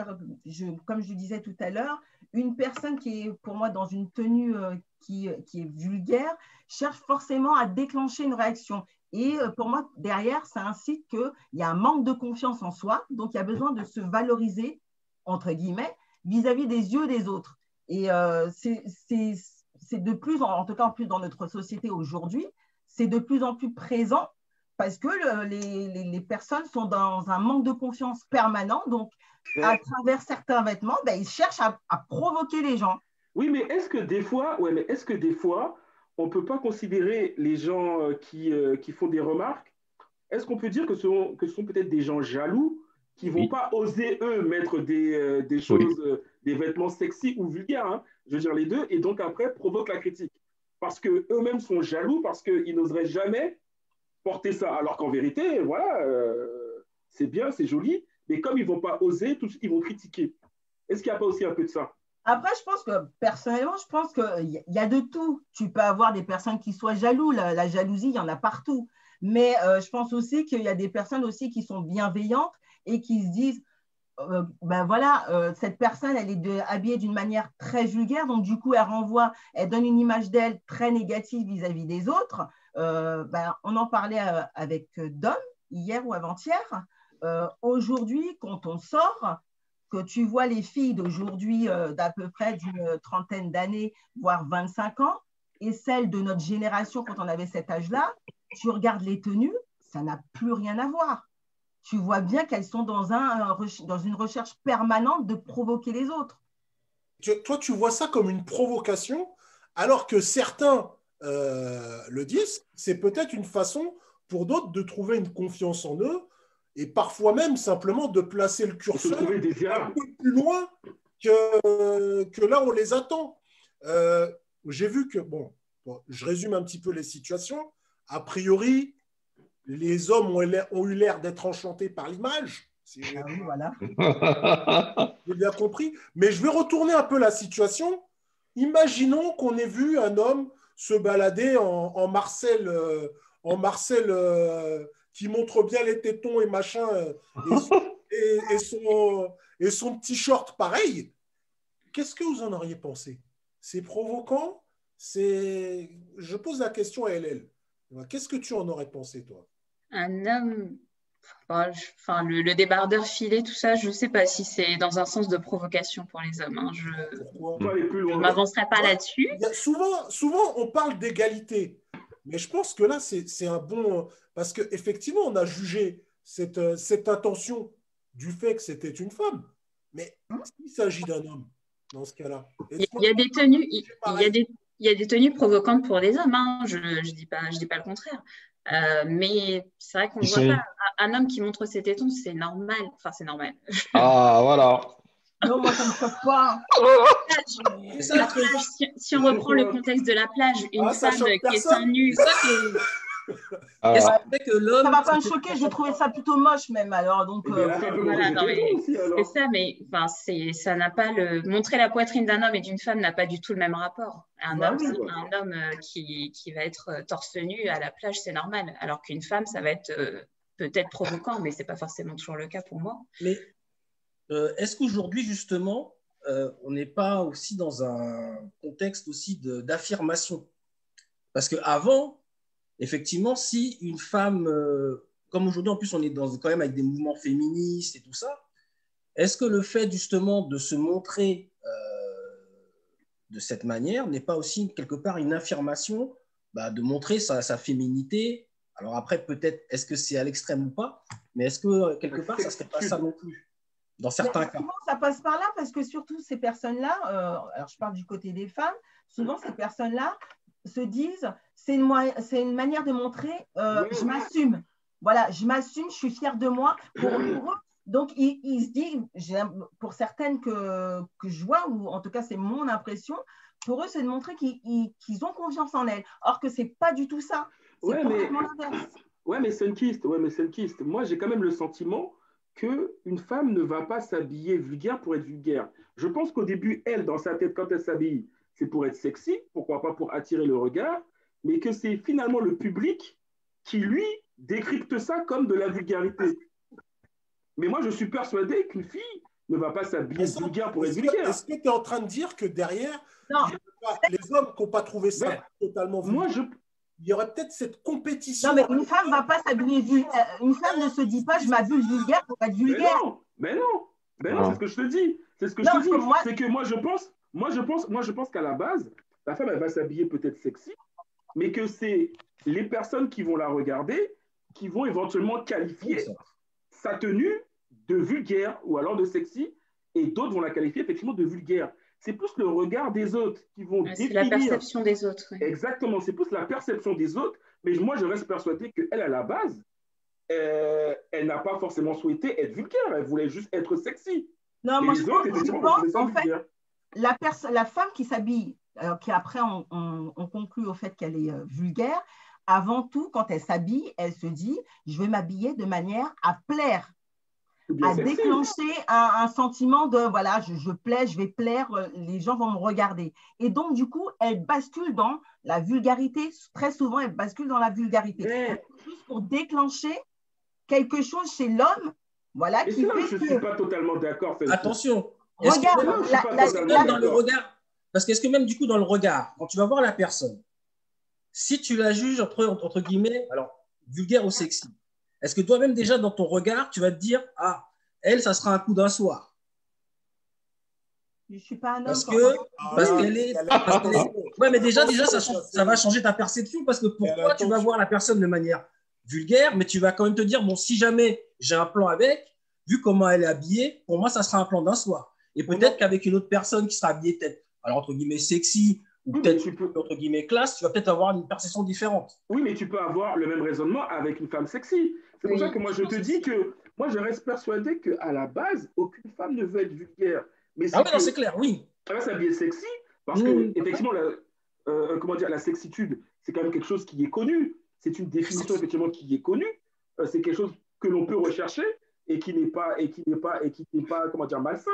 je, comme je disais tout à l'heure, une personne qui est pour moi dans une tenue euh, qui, qui est vulgaire cherche forcément à déclencher une réaction. Et euh, pour moi, derrière, ça incite qu'il y a un manque de confiance en soi, donc il y a besoin de se valoriser, entre guillemets, vis-à-vis des yeux des autres. Et c'est de plus, en tout cas en plus dans notre société aujourd'hui, c'est de plus en plus présent parce que le- les, les- les personnes sont dans un manque de confiance permanent. Donc, à travers certains vêtements, ben, ils cherchent à, à provoquer les gens. Oui, mais est-ce que des fois, ouais, mais est-ce que des fois, on peut pas considérer les gens euh, qui, euh, qui font des remarques, est-ce qu'on peut dire que ce sont, que ce sont peut-être des gens jaloux qui vont Oui. pas oser, eux, mettre des, euh, des choses, euh, des vêtements sexy ou vulgaires, hein, je veux dire les deux, et donc après provoquent la critique. Parce qu'eux-mêmes sont jaloux, parce qu'ils n'oseraient jamais porter ça. Alors qu'en vérité, voilà, euh, c'est bien, c'est joli, mais comme ils vont pas oser, ils vont critiquer. Est-ce qu'il n'y a pas aussi un peu de ça? Après, je pense que personnellement, je pense qu'il y, a de tout. Tu peux avoir des personnes qui soient jaloux. La, la jalousie, il y en a partout. Mais euh, je pense aussi qu'il y a des personnes aussi qui sont bienveillantes et qui se disent, euh, ben voilà, euh, cette personne, elle est habillée d'une manière très vulgaire, donc du coup, elle renvoie, elle donne une image d'elle très négative vis-à-vis des autres. Euh, ben, on en parlait avec Dom hier ou avant-hier. Aujourd'hui, quand on sort, que tu vois les filles d'aujourd'hui d'à peu près d'une trentaine d'années, voire 25 ans, et celles de notre génération quand on avait cet âge-là, tu regardes les tenues, ça n'a plus rien à voir. Tu vois bien qu'elles sont dans, un, dans une recherche permanente de provoquer les autres. Tu- Toi, tu vois ça comme une provocation, alors que certains euh, le disent, c'est peut-être une façon pour d'autres de trouver une confiance en eux et parfois même simplement de placer le curseur un peu plus loin que, que là où on les attend. Euh, J'ai vu que, bon, bon, je résume un petit peu les situations. A priori, les hommes ont eu l'air d'être enchantés par l'image. Ah oui, voilà. j'ai bien compris. Mais je vais retourner un peu la situation. Imaginons qu'on ait vu un homme se balader en, en Marcel, euh, en Marcel euh, qui montre bien les tétons et machin, euh, et, son- et- et son, et son petit short pareil. Qu'est-ce que vous en auriez pensé? C'est provoquant? C'est. Je pose la question à LL. Qu'est-ce que tu en aurais pensé, toi? Un homme, enfin, je- enfin, le, le débardeur filé, tout ça, je ne sais pas si c'est dans un sens de provocation pour les hommes. hein. Je ne m'avancerai pas là-dessus. Il souvent, souvent, on parle d'égalité, mais je pense que là, c'est un bon. Parce qu'effectivement, on a jugé cette, euh, cette intention du fait que c'était une femme. Mais s'il s'agit d'un homme, dans ce cas-là, Il y a- il des tenues, il, il y a des, il y a des tenues provocantes pour les hommes. hein. Je ne dis, pas- je dis pas le contraire. Euh, mais c'est vrai qu'on voit sont- pas un, homme qui montre ses tétons, c'est normal. Enfin, c'est normal. Ah, voilà. Non, moi, ça ne me choque pas. Si, si on reprend le contexte de la plage, une Ah, femme qui est seins nus, C'est ça que- Ah. Ça ne va pas me choquer, je trouvais ça plutôt moche même. Alors, donc, euh, Voilà, non, mais aussi, alors. ça, mais enfin, c'est, ça n'a pas le. Montrer la poitrine d'un homme et d'une femme n'a pas du tout le même rapport. Un Bah homme, oui. un homme euh, qui, qui va être euh, torse nu à la plage, c'est normal. Alors qu'une femme, ça va être euh, peut-être provoquant, mais c'est pas forcément toujours le cas pour moi. Mais euh, est-ce qu'aujourd'hui, justement, euh, on n'est pas aussi dans un contexte aussi d'affirmation? Parce qu'avant, effectivement, si une femme, euh, comme aujourd'hui, en plus, on est dans, quand même avec des mouvements féministes et tout ça, est-ce que le fait justement de se montrer de cette manière n'est pas aussi quelque part une affirmation bah, de montrer sa, sa féminité? Alors après, peut-être, est-ce que c'est à l'extrême ou pas? Mais est-ce que quelque part, ça ne serait pas ça non plus Dans certains cas? Souvent, ça passe par là parce que surtout ces personnes-là, euh, alors je parle du côté des femmes, souvent ces personnes-là se disent c'est une, une, manière de montrer euh, je m'assume. Voilà, je m'assume, je suis fière de moi. Pour, eux, donc, ils, se disent, pour certaines que, que je vois, ou en tout cas c'est mon impression, pour eux, c'est de montrer qu'ils ont confiance en elles. Or que ce n'est pas du tout ça. Ouais mais... ouais, mais Sunkist, ouais, mais Sunkist, moi j'ai quand même le sentiment qu'une femme ne va pas s'habiller vulgaire pour être vulgaire. Je pense qu'au début, elle, dans sa tête, quand elle s'habille, c'est pour être sexy, pourquoi pas pour attirer le regard, mais que c'est finalement le public qui, lui, décrypte ça comme de la vulgarité. Mais moi, je suis persuadé qu'une fille ne va pas s'habiller vulgaire pour être vulgaire. Est-ce que tu es en train de dire que derrière, les hommes qui n'ont pas trouvé ça totalement vulgaire Moi, je, il y aurait peut-être cette compétition. Non, mais une femme ne va pas s'habiller vulgaire. Euh, une femme ne se dit pas je m'habille vulgaire pour être vulgaire. Mais non, mais non, c'est ce que je te dis. C'est ce que je te dis. C'est que moi, je pense, moi, je pense, moi, je pense qu'à la base, la femme, elle va s'habiller peut-être sexy, mais que c'est les personnes qui vont la regarder qui vont éventuellement qualifier sa tenue de vulgaire ou alors de sexy, et d'autres vont la qualifier effectivement de vulgaire c'est plus le regard des autres qui vont définir. C'est la perception des autres. Exactement, c'est plus la perception des autres. Mais moi, je reste persuadé qu'elle, à la base, euh, elle n'a pas forcément souhaité être vulgaire. Elle voulait juste être sexy. Non, moi, je pense, en fait, la, la femme qui s'habille, euh, qui après on, conclut au fait qu'elle est euh, vulgaire, avant tout, quand elle s'habille, elle se dit, je vais m'habiller de manière à plaire à déclencher un, sentiment de voilà, je, je, plais, je vais plaire, euh, les gens vont me regarder. Et donc, du coup, elle bascule dans la vulgarité. Très souvent, elle bascule dans la vulgarité. Juste pour déclencher quelque chose chez l'homme, voilà, qui fait je ne suis pas totalement d'accord. Attention. Regarde, dans le regard, parce qu'est-ce que même du coup dans le regard, quand tu vas voir la personne, si tu la juges entre, entre guillemets, alors vulgaire ou sexy, est-ce que toi-même, déjà, dans ton regard, tu vas te dire, ah, elle, ça sera un coup d'un soir Je ne suis pas un homme. Parce que, parce qu'elle est, Ouais, mais déjà, déjà ça, ça, va changer ta perception parce que pourquoi tu vas voir la personne de manière vulgaire, mais tu vas quand même te dire, bon, si jamais j'ai un plan avec, vu comment elle est habillée, pour moi, ça sera un plan d'un soir. Et peut-être qu'avec une autre personne qui sera habillée peut-être, alors entre guillemets, sexy, ou peut-être peux, entre guillemets, classe, tu vas peut-être avoir une perception différente. Oui, mais tu peux avoir le même raisonnement avec une femme sexy. C'est pour ça que moi, je te dis que moi, je reste persuadé qu'à la base, aucune femme ne veut être vulgaire. Mais ah oui, non, c'est clair, oui. Elle va s'habiller sexy parce que, mmh. effectivement, la, euh, comment dire, la sexitude, c'est quand même quelque chose qui est connu. C'est une définition, effectivement, qui est connue. Euh, c'est quelque chose que l'on peut rechercher et qui n'est pas, et qui n'est pas, et qui n'est pas, comment dire, malsain.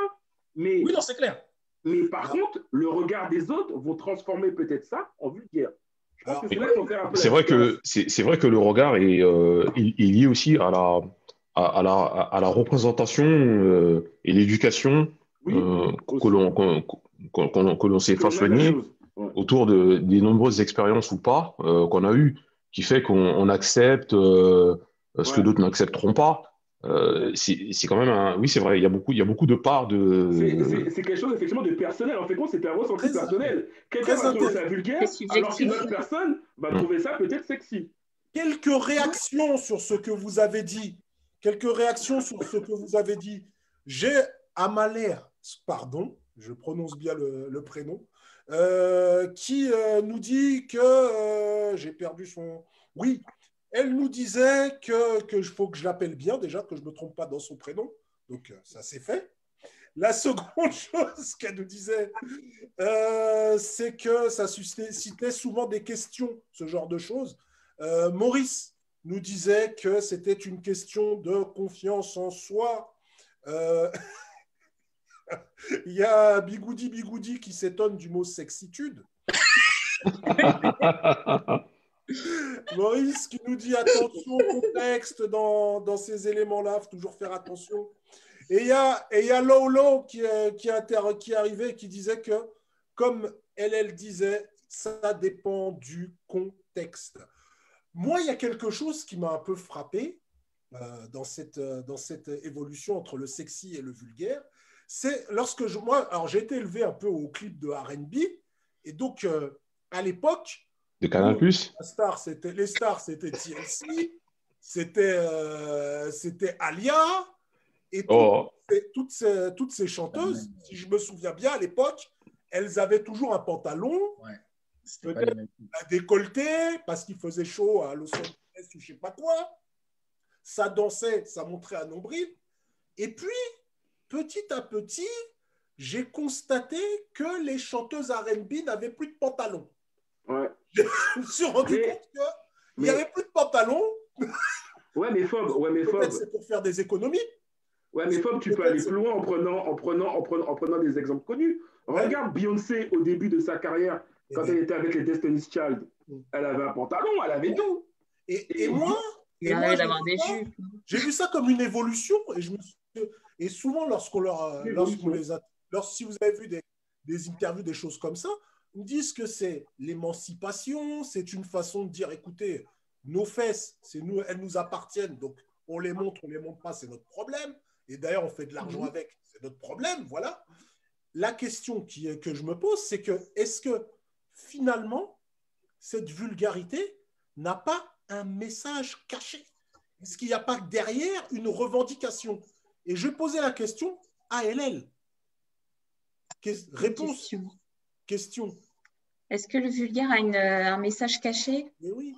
Mais, oui, non, c'est clair. Mais par contre, le regard des autres vont transformer peut-être ça en vulgaire. C'est vrai que c'est vrai que le regard est, euh, lié aussi à la à, la, à la représentation euh, et l'éducation euh, que l'on que l'on s'est façonné autour de, des nombreuses expériences ou pas qu'on a eues, qui fait qu'on accepte ce que d'autres n'accepteront pas. Euh, c'est quand même un. Oui, c'est vrai, il y, a beaucoup, il y a beaucoup de parts de. C'est quelque chose effectivement de personnel. En fait, c'est un ressenti personnel. Quelqu'un va trouver ça vulgaire, alors qu'une autre personne va mm. trouver ça peut-être sexy. Quelques réactions sur ce que vous avez dit. Quelques réactions sur ce que vous avez dit. J'ai Amaler, pardon, je prononce bien le, prénom, euh, qui euh, nous dit que j'ai perdu son. Oui, elle nous disait que, faut que je l'appelle bien déjà, que je ne me trompe pas dans son prénom. Donc, euh, ça c'est fait. La seconde chose qu'elle nous disait, euh, c'est que ça suscitait souvent des questions, ce genre de choses. Euh, Maurice nous disait que c'était une question de confiance en soi. Il y a Bigoudi Bigoudi qui s'étonne du mot sexitude. Maurice qui nous dit attention au contexte dans, ces éléments-là, faut toujours faire attention. Et il y a, et y a Lolo qui, qui, qui est qui disait que, comme elle, disait, ça dépend du contexte. Moi, il y a quelque chose qui m'a un peu frappé euh, dans, cette, euh, dans cette évolution entre le sexy et le vulgaire. C'est lorsque moi, alors j'ai été élevé un peu au clip de RB, et donc euh, à l'époque, de Canal Plus, star, c'était les stars, c'était TLC, c'était c'était Alia, et, oh. toutes, ces, toutes ces chanteuses, si je me souviens bien à l'époque, elles avaient toujours un pantalon, Ouais. peut-être un décolleté parce qu'il faisait chaud à Los Angeles ou je sais pas quoi. Ça dansait, ça montrait un nombril. Et puis, petit à petit, j'ai constaté que les chanteuses R&B n'avaient plus de pantalon. Je me suis rendu Mais- compte qu'il n'y avait plus de pantalon. Ouais, mais Fob, ouais, mais Fob, c'est pour faire des économies. ouais, mais Fob, tu peux aller plus loin en prenant, en prenant, en prenant, en prenant des exemples connus. Ouais. Regarde Beyoncé au début de sa carrière, Et, quand elle était avec les Destiny's Child. Mm. Elle avait un pantalon, elle avait tout. et- et moi, Il et moi, j'ai d'avoir vu des ça- jupes. J'ai vu ça comme une évolution et, je me suis- et souvent lorsqu'on leur, les a, lors- si vous avez vu des, des interviews, des choses comme ça, disent que c'est l'émancipation, c'est une façon de dire, écoutez, nos fesses, c'est nous, elles nous appartiennent, donc on les montre, on les montre pas, c'est notre problème. Et d'ailleurs, on fait de l'argent Mhm. avec, c'est notre problème, voilà. La question qui, est- que je me pose, c'est que est-ce que finalement, cette vulgarité n'a pas un message caché? Est-ce qu'il n'y a pas derrière une revendication? Et je posais la question à LL. Qu'est- Réponse, Question. question. Est-ce que le vulgaire a une- un message caché? Mais oui.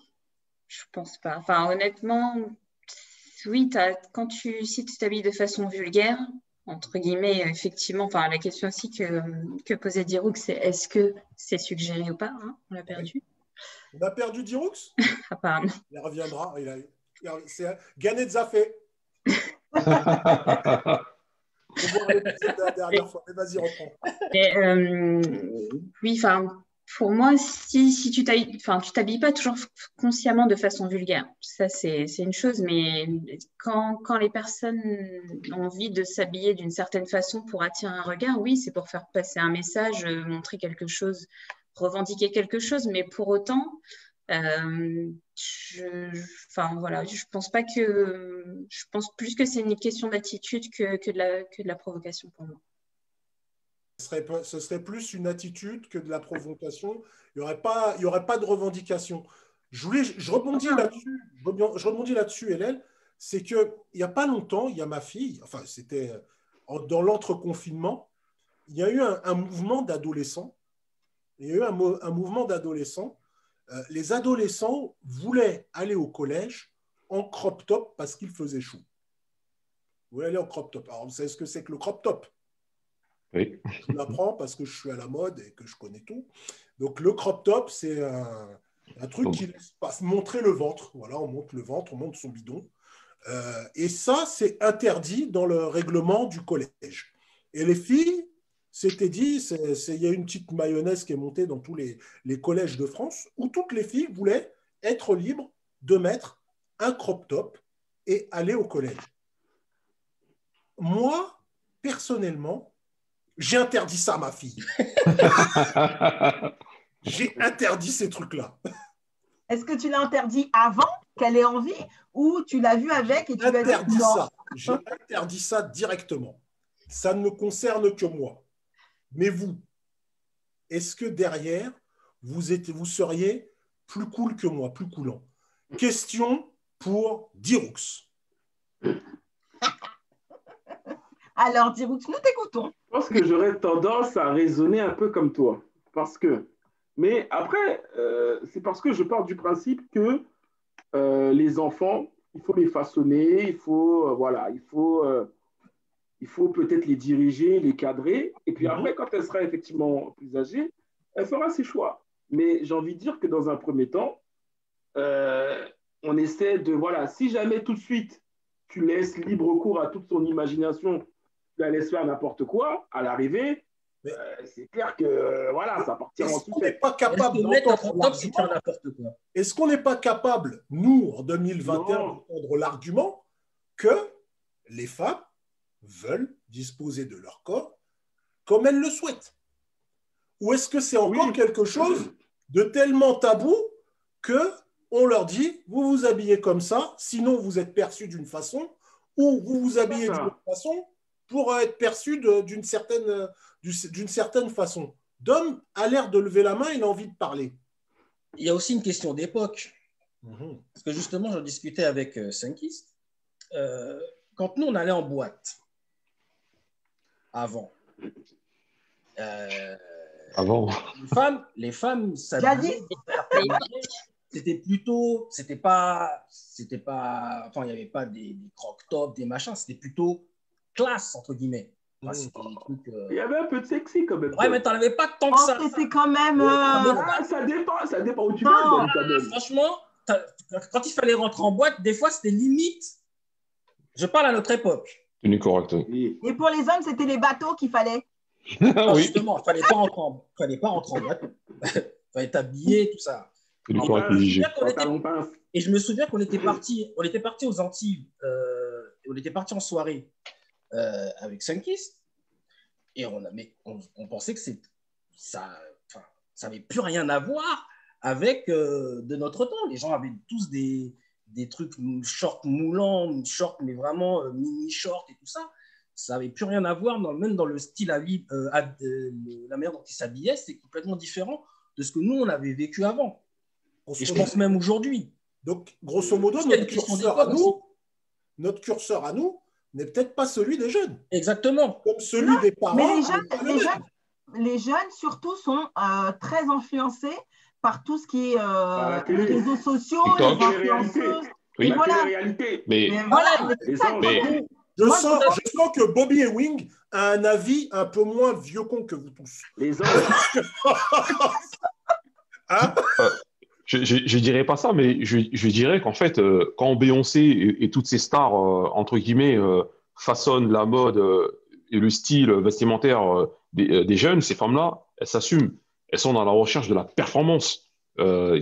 Je pense pas. Enfin, honnêtement, oui, quand tu, si tu t'habilles de façon vulgaire, entre guillemets, effectivement, enfin, la question aussi que, que posait Diroux, c'est est-ce que c'est suggéré ou pas hein? On l'a perdu On a perdu Diroux? Apparemment. Il reviendra. Il a, il a- c'est vas-y, reprends. Mais, euh, oui, enfin, pour moi, si, si tu t'habilles, enfin, tu t'habilles pas toujours consciemment de façon vulgaire, ça c'est une chose, mais quand, quand les personnes ont envie de s'habiller d'une certaine façon pour attirer un regard, oui, c'est pour faire passer un message, euh, montrer quelque chose, revendiquer quelque chose, mais pour autant, euh, je, enfin voilà, je pense pas que, je pense plus que c'est une question d'attitude que de la provocation pour moi. Ce serait, pas- ce serait plus une attitude que de la provocation. Il n'y aurait, pas- il y aurait pas de revendication. Je, voulais, je rebondis là-dessus, je rebondis- là-dessus, Hélène. C'est qu'il n'y a pas longtemps, il y a ma fille, enfin, c'était dans l'entre-confinement, il y a eu un, un mouvement d'adolescents. Il y a eu un mouvement d'adolescents. Euh, les adolescents voulaient aller au collège en crop top parce qu'il faisait chaud. Vous voulez aller en crop top. Alors, vous savez ce que c'est que le crop top? Oui. je l'apprends parce que je suis à la mode et que je connais tout. Donc le crop top, c'est un, un truc qui laisse pas montrer le ventre. Voilà, on monte le ventre, on monte son bidon. Euh, et ça, c'est interdit dans le règlement du collège. Et les filles s'étaient dit, il y a une petite mayonnaise qui est montée dans tous les, les collèges de France, où toutes les filles voulaient être libres de mettre un crop top et aller au collège. Moi, personnellement, j'ai interdit ça à ma fille. J'ai interdit ces trucs-là. Est-ce que tu l'as interdit avant qu'elle ait envie ou tu l'as vu avec et tu lui as dit interdit ça. J'ai interdit ça directement. Ça ne me concerne que moi. Mais vous, est-ce que derrière, vous, êtes, vous seriez plus cool que moi, plus coulant? Question pour Diroux. Alors, Diroux, nous t'écoutons. Je pense que j'aurais tendance à raisonner un peu comme toi. Parce que, mais après, euh, c'est parce que je pars du principe que euh, les enfants, il faut les façonner, il faut, euh, voilà, il faut, euh, il faut peut-être les diriger, les cadrer. Et puis Mhm. après, quand elle sera effectivement plus âgée, elle fera ses choix. Mais j'ai envie de dire que dans un premier temps, euh, on essaie de, voilà, si jamais tout de suite, tu laisses libre cours à toute son imagination, la laisses faire n'importe quoi, à l'arrivée, euh, c'est clair que euh, voilà, ça partira en Est-ce qu'on n'est pas Est-ce capable Est-ce qu'on n'est pas capable, nous, en 2021, Non. d'entendre l'argument que les femmes veulent disposer de leur corps comme elles le souhaitent? Ou est-ce que c'est encore Oui. quelque chose de tellement tabou que on leur dit vous vous habillez comme ça, sinon vous êtes perçu d'une façon, ou vous vous habillez d'une autre façon pour être perçu d'une certaine, euh, d'une certaine façon. Dom a l'air de lever la main, il a envie de parler. Il y a aussi une question d'époque. Mhm. Parce que justement, j'en discutais avec euh, Sankist. Euh, quand nous, on allait en boîte, avant, euh, Avant. les femmes, les femmes s'habillaient. C'était plutôt, c'était pas, c'était pas, enfin, il n'y avait pas des, des croque-tops, des machins, c'était plutôt classe, entre guillemets. Enfin, des trucs, euh, Il y avait un peu de sexy quand même. Ouais, mais t'en avais pas tant que Oh, ça. c'était quand même. euh, Ah, ça dépend, ça dépend où tu vas. Franchement, quand il fallait rentrer en boîte, des fois, c'était limite. Je parle à notre époque. Tenue correcte. oui. Oui. Et pour les hommes, c'était les bateaux qu'il fallait. Non, oui, Justement, il fallait pas rentrer en, fallait pas rentrer en boîte. Il fallait être habillé, tout ça. tenue correcte était-. Et je me souviens qu'on était parti, on était parti aux Antilles, euh, on était parti en soirée euh, avec Sunkist, et on, a, mais on, on pensait que c'est, ça, ça n'avait plus rien à voir avec euh, de notre temps. Les gens avaient tous des, des trucs shorts moulants, shorts, mais vraiment euh, mini shorts et tout ça. Ça n'avait plus rien à voir, dans, même dans le style à vie, euh, à- le- la manière dont ils s'habillaient, c'est complètement différent de ce que nous, on avait vécu avant. Grosso Et je pense même aujourd'hui. Donc, grosso modo, notre curseur à nous, notre curseur à nous n'est peut-être pas celui des jeunes, Exactement. comme celui des parents. Mais les jeunes, pas le les même. jeunes, les jeunes surtout, sont euh, très influencés par tout ce qui est euh, les réseaux sociaux, TikTok. les influenceuses. Oui. Voilà. Mais Mais voilà, Les c'est ça, anges. Mais- Je Moi, sens, je- je sens que Bobby et Wing a un avis un peu moins vieux con que vous tous. Les. Hein je, je, je dirais pas ça, mais je, je dirais qu'en fait, euh, quand Beyoncé et, et toutes ces stars, euh, entre guillemets, euh, façonnent la mode euh, et le style vestimentaire euh, des, euh, des jeunes, ces femmes-là, elles s'assument. Elles sont dans la recherche de la performance, euh,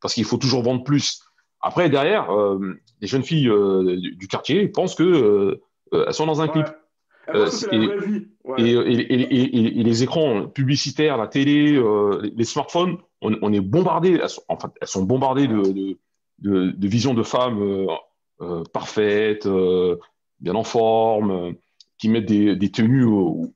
parce qu'il faut toujours vendre plus. Après, derrière, euh, les jeunes filles euh, du, quartier pensent que elles sont dans un clip. Ouais. Et-. Ouais. Et les écrans publicitaires, la télé, euh, les, les smartphones, on, on est bombardé. Elles sont, en fait, elles sont bombardées de, de, de, de visions de femmes euh, euh, parfaites, euh, bien en forme, euh, qui mettent des, des tenues où,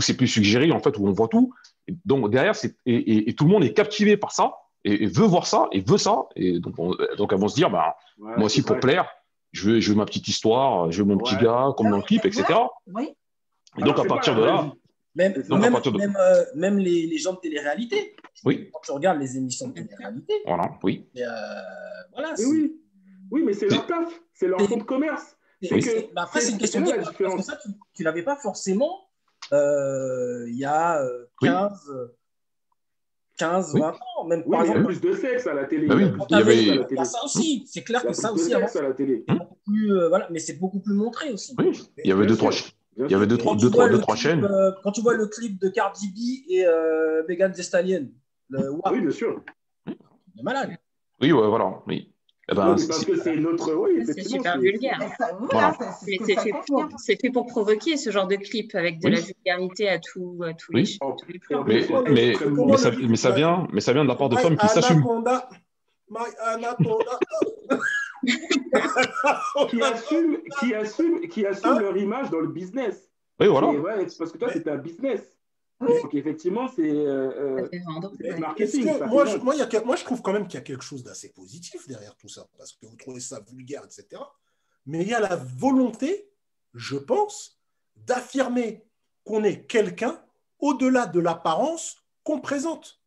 c'est plus suggéré, en fait, où on voit tout. Et donc derrière, et, tout le monde est captivé par ça et, veut voir ça et veut ça. Et donc, on- donc elles vont se dire, bah, Ouais, moi aussi, pour vrai. plaire, je veux, je veux ma petite histoire, je veux mon petit gars, comme dans le clip, etc. Oui. Et donc, à partir de là. Même, Donc, à même, partir de- même, euh, même les, les gens de télé-réalité. Oui. Quand tu regardes les émissions de télé-réalité, Voilà, oui. et, euh, voilà. Mais c'est- oui. Oui, mais c'est leur taf. C'est leur fonds de commerce. que- bah après, c'est une question parce que ça, tu ne l'avais pas forcément euh, il y a euh, Oui. 15, euh, 15 Oui. 20 ans. Même, Oui, par mais il y a exemple, plus de sexe à la télé. Bah oui, Il y il avait- il y a ça aussi. C'est clair Il y a que ça plus de aussi, avant, sexe à la télé. beaucoup plus, euh, voilà, mais c'est beaucoup plus montré aussi. Oui, il y avait deux, trois, il y avait deux, trois, deux, trois, deux, trois clip, chaînes. euh, quand tu vois le clip de Cardi B et euh, Megan Thee Stallion, le WAP, Oui, bien sûr. de malade. Oui, ouais, voilà. Oui. Eh ben, Oui, parce que c'est notre. Oui, C'est super vulgaire. Voilà. fait, pour, confirme. c'est fait pour provoquer ce genre de clip avec de Oui. la vulgarité à, tout, à tous, Oui. les, plans. mais, mais, mais, ça, mais ça vient, mais ça vient de la part de femmes qui s'assument. Anaconda. My Anaconda. Qui assument, qui assument, qui assument Hein leur image dans le business. Oui, voilà. Ouais, parce que toi, c'est un business. Donc, effectivement, c'est euh, euh, marketing. Est-ce que- ça moi, je, vendre. moi, il y a moi, je trouve quand même qu'il y a quelque chose d'assez positif derrière tout ça, parce que vous trouvez ça vulgaire, etc. Mais il y a la volonté, je pense, d'affirmer qu'on est quelqu'un au-delà de l'apparence qu'on présente.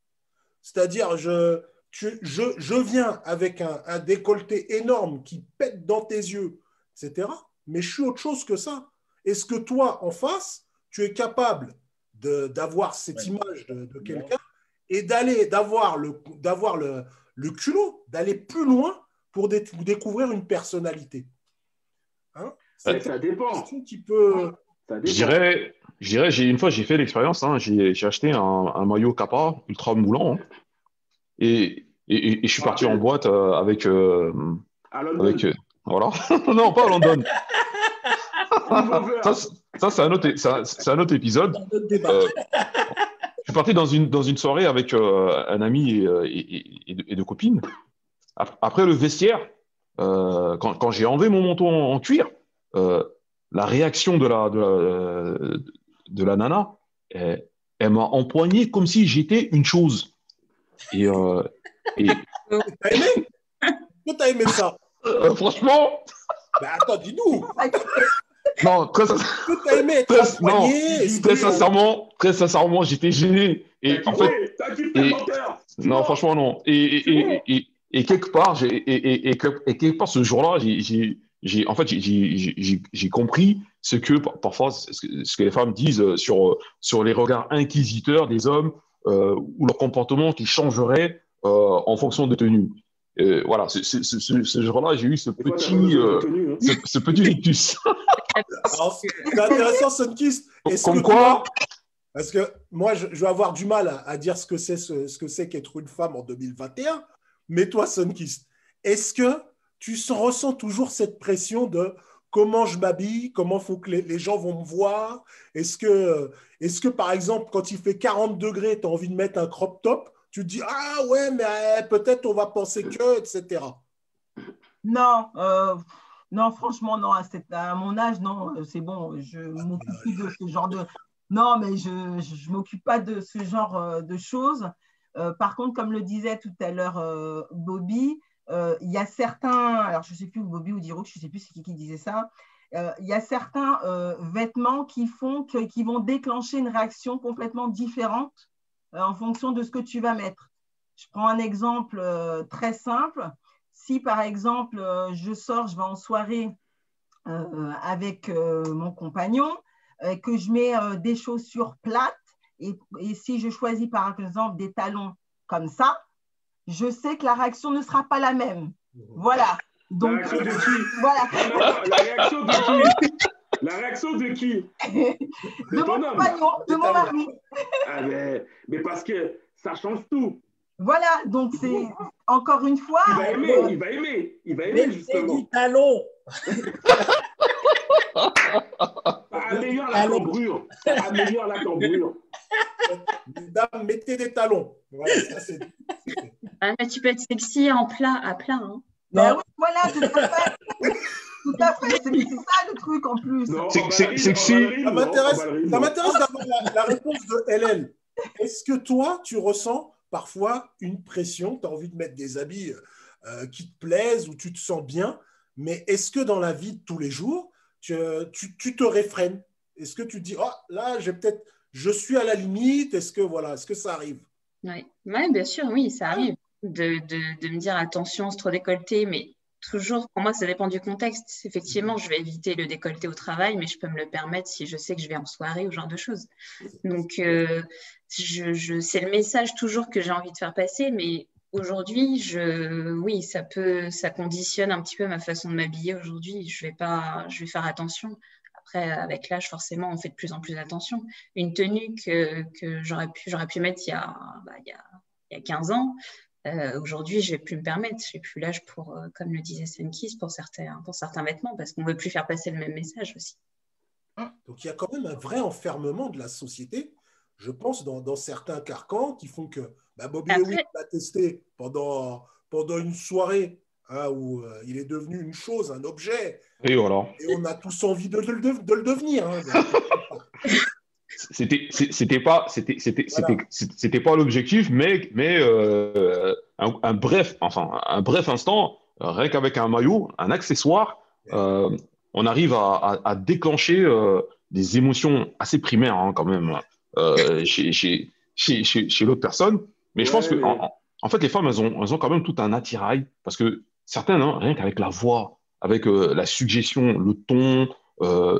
C'est-à-dire, je, tu- je, je viens avec un, un décolleté énorme qui pète dans tes yeux, etc. Mais je suis autre chose que ça. Est-ce que toi, en face, tu es capable d'avoir cette Ouais. image de, de quelqu'un et d'aller, d'avoir le, d'avoir le, le culot, d'aller plus loin pour dé- découvrir une personnalité Hein? C'est Ouais. une Ça dépend. question qui peut. Ça Je dirais, je dirais, j'ai une fois j'ai fait l'expérience. hein, j'ai j'ai acheté un, un maillot Kappa ultra moulant hein, et, et, et je suis parti en boîte euh, avec euh, À London. avec euh, voilà. non, pas à London. ça, ça, c'est un, autre- un épisode. Débat. Euh, je suis parti dans une, dans une soirée avec euh, un ami et, euh, et- et- et deux- et deux copines. Ap- Après le vestiaire, euh, quand, quand j'ai enlevé mon manteau en, en cuir, euh, la réaction de la, de la, de la nana, elle, elle m'a empoigné comme si j'étais une chose. Et, euh, et T'as aimé? Pourquoi t'as aimé ça? Euh, franchement, Mais attends, dis-nous. Non, très, aimé non, très sincèrement, très sincèrement, j'étais gêné. Et en fait, et- Non, franchement, non. Et, et, et, quelque part, j'ai, et, et, et, que- et quelque part, ce jour-là, j'ai, en fait, j'ai, compris ce que par- parfois, ce que, les femmes disent sur, sur les regards inquisiteurs des hommes euh, ou leur comportement qui changerait euh, en fonction de tenue. Euh, voilà, ce, ce, ce, ce- jour-là, j'ai eu ce petit, tenue, hein. ce, ce petit rictus. C'est intéressant, Sunkist. Est-ce Comme que quoi, toi- Parce que moi, je, je vais avoir du mal à, à dire ce que c'est ce, ce que c'est qu'être une femme en 2021. Mais toi, Sunkist, est-ce que tu sens- ressens toujours cette pression de comment je m'habille, comment faut que les, les gens vont me voir? Est-ce que, est que, par exemple, quand il fait 40 degrés, tu as envie de mettre un crop top? Tu te dis, ah ouais, mais euh, peut-être on va penser que, etc. Non, euh, non, franchement, non. À, cette- à mon âge, non, euh, c'est bon. Je m'occupe plus de ce genre de. Non, mais je ne m'occupe pas de ce genre euh, de choses. Euh, par contre, comme le disait tout à l'heure euh, Bobby, euh, il y a certains, alors je ne sais plus Bobby ou Diro, je ne sais plus c'est qui qui disait ça, il y a certains vêtements qui font que, qui vont déclencher une réaction complètement différente en fonction de ce que tu vas mettre. Je prends un exemple très simple. Si par exemple euh, je sors, je vais en soirée euh, avec euh, mon compagnon, euh, que je mets des chaussures plates et, et si je choisis par exemple des talons comme ça, je sais que la réaction ne sera pas la même. Voilà. La Donc, réaction de qui? voilà. Non, La réaction de qui? La réaction de qui? De ton mon compagnon, de mon mari. Ah, mais parce que ça change tout. Voilà. Donc, c'est encore une fois. Il va aimer, euh, il va aimer, il va aimer justement. du talon. Ça améliore la cambrure. Améliore la cambrure. Mesdames, mettez des talons. Voilà, ça, c'est- Ah, mais tu peux être sexy en plat, à plat. hein. ben oui, voilà, tout à fait. Tout à fait. C'est ça le truc en plus. Non, sexy. Ça m'intéresse d'avoir la, la réponse de LL. Est-ce que toi, tu ressens parfois une pression Tu as envie de mettre des habits euh, qui te plaisent ou tu te sens bien, mais est-ce que dans la vie de tous les jours, tu, tu- tu te réfrènes? Est-ce que tu te dis, oh, là, j'ai peut-être, je suis à la limite Est-ce que, voilà, est-ce que ça arrive? Oui, ouais, bien sûr, oui, ça arrive de, de, de me dire attention, c'est trop décolleté, mais toujours, pour moi, ça dépend du contexte. Effectivement, je vais éviter le décolleté au travail, mais je peux me le permettre si je sais que je vais en soirée ou ce genre de choses. Donc, euh, je, je, c'est le message toujours que j'ai envie de faire passer, mais aujourd'hui, je, oui, ça peut, ça conditionne un petit peu ma façon de m'habiller aujourd'hui. Je vais pas, je vais faire attention. Après, avec l'âge, forcément, on fait de plus en plus attention. Une tenue que, que j'aurais pu, j'aurais pu mettre il y a, bah, il y a, il y a 15 ans, euh, aujourd'hui, je ne vais plus me permettre. Je n'ai plus l'âge pour, euh, comme le disait Sunkist, pour certains, pour certains vêtements, parce qu'on ne veut plus faire passer le même message aussi. Donc il y a quand même un vrai enfermement de la société, je pense, dans, dans certains carcans qui font que bah, Bobby Après- l'a testé pendant, pendant une soirée hein, où euh, il est devenu une chose, un objet, et voilà. et on a tous envie de, de le, de- de le devenir. hein. C'était, c'était pas, c'était, c'était, Voilà. c'était, c'était- c'était pas l'objectif, mais, mais euh, un, un bref, enfin, un bref instant, rien qu'avec un maillot, un accessoire, euh, on arrive à, à- à déclencher euh, des émotions assez primaires hein, quand même chez, chez, chez, chez, l'autre personne. Mais je pense que Ouais, en, fait, les femmes, elles ont, elles ont quand même tout un attirail parce que certaines, hein, rien qu'avec la voix, avec la suggestion, le ton, euh,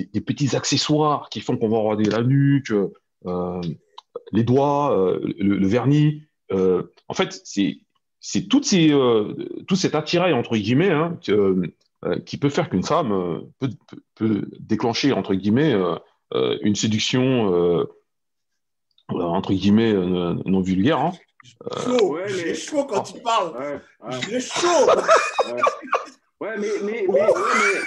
des, des petits accessoires qui font qu'on va regarder la nuque, euh, les doigts, euh, le, le vernis. euh, en fait, c'est c'est toutes ces, euh, tout cet attirail, entre guillemets, hein, que, euh, qui peut faire qu'une femme euh, peut, peut- peut déclencher, entre guillemets, euh, euh, une séduction, entre guillemets, euh, non vulgaire. hein. Chaud, ouais, chaud quand il parle. Ouais, ouais, J'ai chaud. ouais. Mais, mais, mais,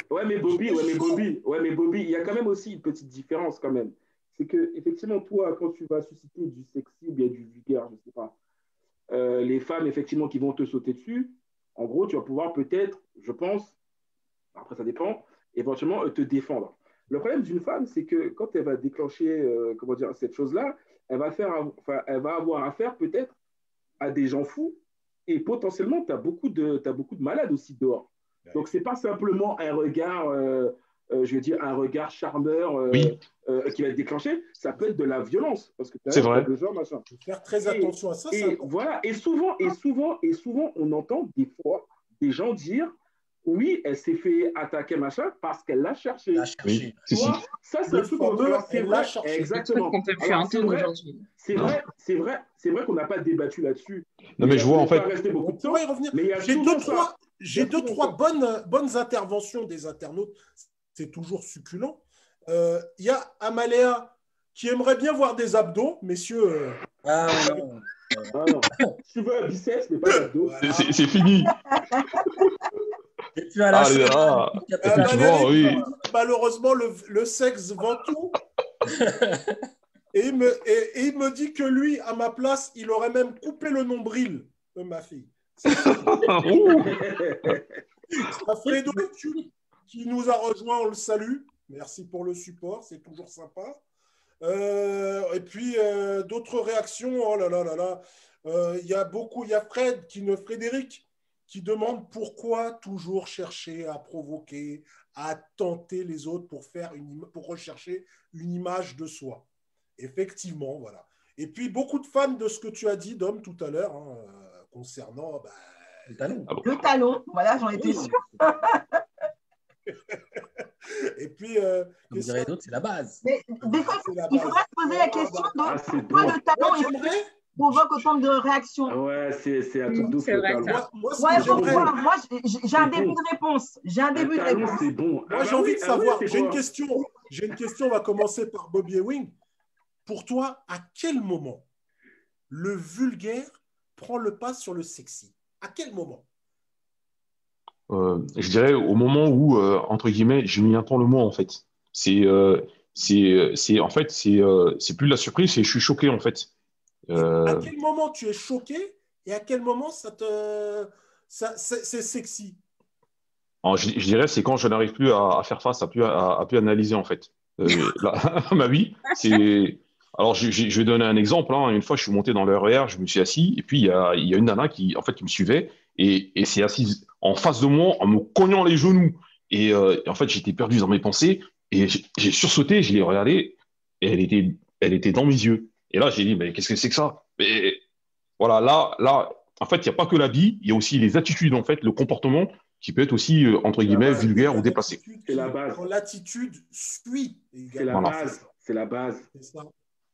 ouais, mais, Bobby, ouais, mais Bobby, ouais, mais Bobby, il y a quand même aussi une petite différence quand même. C'est que, effectivement, toi, quand tu vas susciter du sexy ou bien du vulgaire, je sais pas, euh, les femmes, effectivement, qui vont te sauter dessus, en gros, tu vas pouvoir peut-être, je pense, après ça dépend, éventuellement euh, te défendre. Le problème d'une femme, c'est que quand elle va déclencher, euh, comment dire, cette chose-là, elle va faire, enfin, elle va avoir affaire peut-être à des gens fous et potentiellement, tu as beaucoup de malades aussi dehors. Donc, c'est pas simplement un regard, euh, euh, je veux dire, un regard charmeur euh, Oui. euh, qui va être déclenché. Ça peut être de la violence. Parce que C'est vrai. Le genre, machin. Faut faire très Et- attention à ça. Et voilà. Et souvent, et souvent, et souvent, on entend des fois des gens dire, oui, elle s'est fait attaquer machin parce qu'elle l'a cherché. La Oui, ça, c'est Le un truc qu'on- alors, c'est vrai, exactement. c'est vrai, aujourd'hui. C'est vrai, c'est vrai, c'est vrai qu'on n'a pas débattu là-dessus. Non, mais je vois, en fait, rester beaucoup On de temps. pourrait y revenir. Mais il y a J'ai deux, trois, j'ai deux, trois bonnes, bonnes interventions des internautes. C'est toujours succulent. Euh, Il y a Amaléa qui aimerait bien voir des abdos, messieurs. euh, Ah non. Ah non. Tu veux un biceps, mais pas d'abdos. voilà. C'est- fini. Et puis à la Ah, les- ah. Euh, oui. Malheureusement, le, le sexe vend tout. et, il me, et, et il me dit que lui, à ma place, il aurait même coupé le nombril de ma fille. Fredo qui- qui nous a rejoint, on le salue. Merci pour le support, c'est toujours sympa. Euh, et puis euh, d'autres réactions, oh là là là là. Euh, Il y a beaucoup, il y a Fred, qui ne, Frédéric, qui demande pourquoi toujours chercher à provoquer, à tenter les autres pour faire une, pour rechercher une image de soi. Effectivement, voilà. Et puis beaucoup de fans de ce que tu as dit, Dom, tout à l'heure, hein, euh, concernant bah, Le talon. Le talon, voilà, j'en étais sûre. Et puis, euh, Comme dirait d'autres, c'est la base. Mais des fois, il base. faudra se poser la question de Ah, c'est pourquoi bon. le talon il j'aimerais- provoque autant de réactions. Ouais, c'est ouf, c'est le vrai, moi, moi, Ouais, pourquoi j'ai un début bon. de réponse. J'ai un début de réponse. c'est bon. Moi, Ah j'ai bah envie oui, de ah savoir, ouais, j'ai une question, j'ai une question, on va commencer par Bobby Ewing. Pour toi, à quel moment le vulgaire prend le pas sur le sexy À quel moment? Euh, je dirais au moment où, euh, entre guillemets, je m'y attends le mot, en fait. C'est, euh, c'est, c'est, en fait, c'est, euh, c'est plus de la surprise, c'est je suis choqué, en fait. Euh, À quel moment tu es choqué et à quel moment ça te, ça, c'est, sexy? Alors, je, je dirais, c'est quand je n'arrive plus à, à faire face, à plus, à, à plus analyser, en fait. Euh, là, ma vie, c'est. Alors, je, je- je vais donner un exemple. hein. Une fois, je suis monté dans le RER, je me suis assis, et puis il y a, il y a une nana qui, en fait, qui me suivait, et, et s'est assise en face de moi en me cognant les genoux. Et, euh, et en fait, j'étais perdu dans mes pensées, et j'ai sursauté, je l'ai regardée, et elle était, elle était dans mes yeux. Et là, j'ai dit, mais qu'est-ce que c'est que ça? Mais voilà, là, là, en fait, il n'y a pas que l'habit, il y a aussi les attitudes, en fait, le comportement qui peut être aussi, euh, entre guillemets, base, vulgaire ou déplacé. C'est la base. Quand l'attitude suit C'est la également. Voilà. base. C'est la base.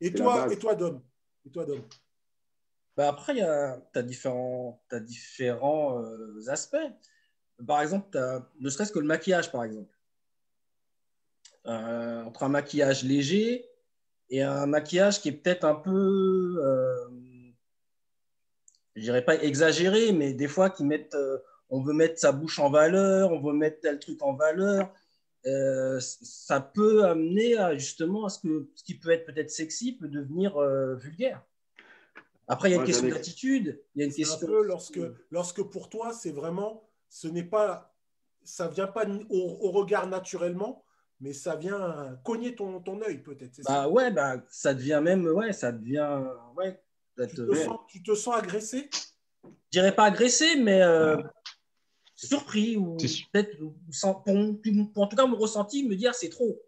Et toi, et toi, Dom? Et toi, Dom? Bah après, tu as différents, t'as différents euh, aspects. Par exemple, t'as- ne serait-ce que le maquillage, par exemple. Euh, entre un maquillage léger et un maquillage qui est peut-être un peu, euh, je dirais pas exagéré, mais des fois qui mettent, euh, on veut mettre sa bouche en valeur, on veut mettre tel truc en valeur. Euh, ça peut amener à, justement à ce que ce qui peut être peut-être sexy peut devenir euh, vulgaire. Après, il y a une Ouais, question d'attitude, il y a une un question. peu lorsque, lorsque pour toi, c'est vraiment, ce n'est pas, ça vient pas au, au regard naturellement, mais ça vient cogner ton, ton œil peut-être. c'est ça? Bah ouais, bah, ça devient même, ouais, ça devient, ouais, peut-être, tu, te sens, tu te sens agressé? Je dirais pas agressé, mais euh, surpris ou peut-être, sans- pour, pour- en tout cas, mon ressenti, me dire c'est trop.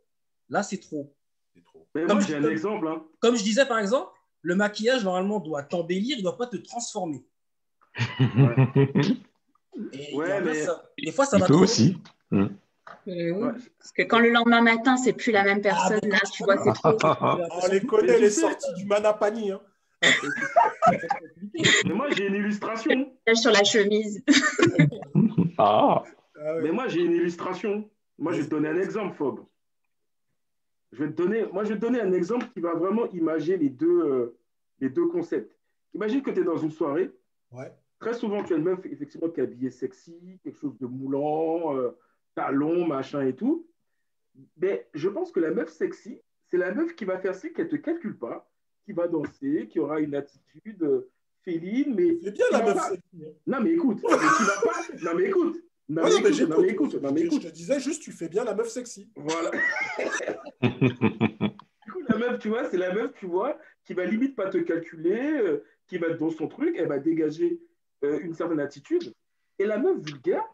Là, c'est trop. C'est trop. Mais Comme moi, je- j'ai un comme- exemple. Hein. Comme je disais par exemple, le maquillage normalement doit t'embellir, il doit pas te transformer. Et Ouais, a, mais- ça- des fois, ça Il va peut aussi. Oui. Ouais. Parce que quand le lendemain matin, c'est plus la même Ah, personne, là, tu vois, c'est trop. On les connaît, les sorties du Manapani. Hein. Mais moi, j'ai une illustration. Sur la chemise. Ah, Ah. Mais moi, j'ai une illustration. Moi, je vais te donner un exemple, Fob. Je vais te donner, moi, je vais te donner un exemple qui va vraiment imager les deux, euh, les deux concepts. Imagine que tu es dans une soirée, Ouais. très souvent, tu as une meuf effectivement qui est habillée sexy, quelque chose de moulant, euh, talons, machin et tout. Mais je pense que la meuf sexy, c'est la meuf qui va faire ça, qu'elle ne te calcule pas, qui va danser, qui aura une attitude euh, féline, mais. C'est bien la meuf pas- sexy. Non, mais écoute, mais qui va pas. Non, mais écoute. Non, Ouais, mais non, mais écoute, non, mais écoute, Je te disais juste, tu fais bien la meuf sexy. Voilà. Du coup, la meuf, tu vois, c'est la meuf, tu vois, qui va limite pas te calculer, euh, qui va être dans son truc, elle va dégager euh, une certaine attitude. Et la meuf vulgaire,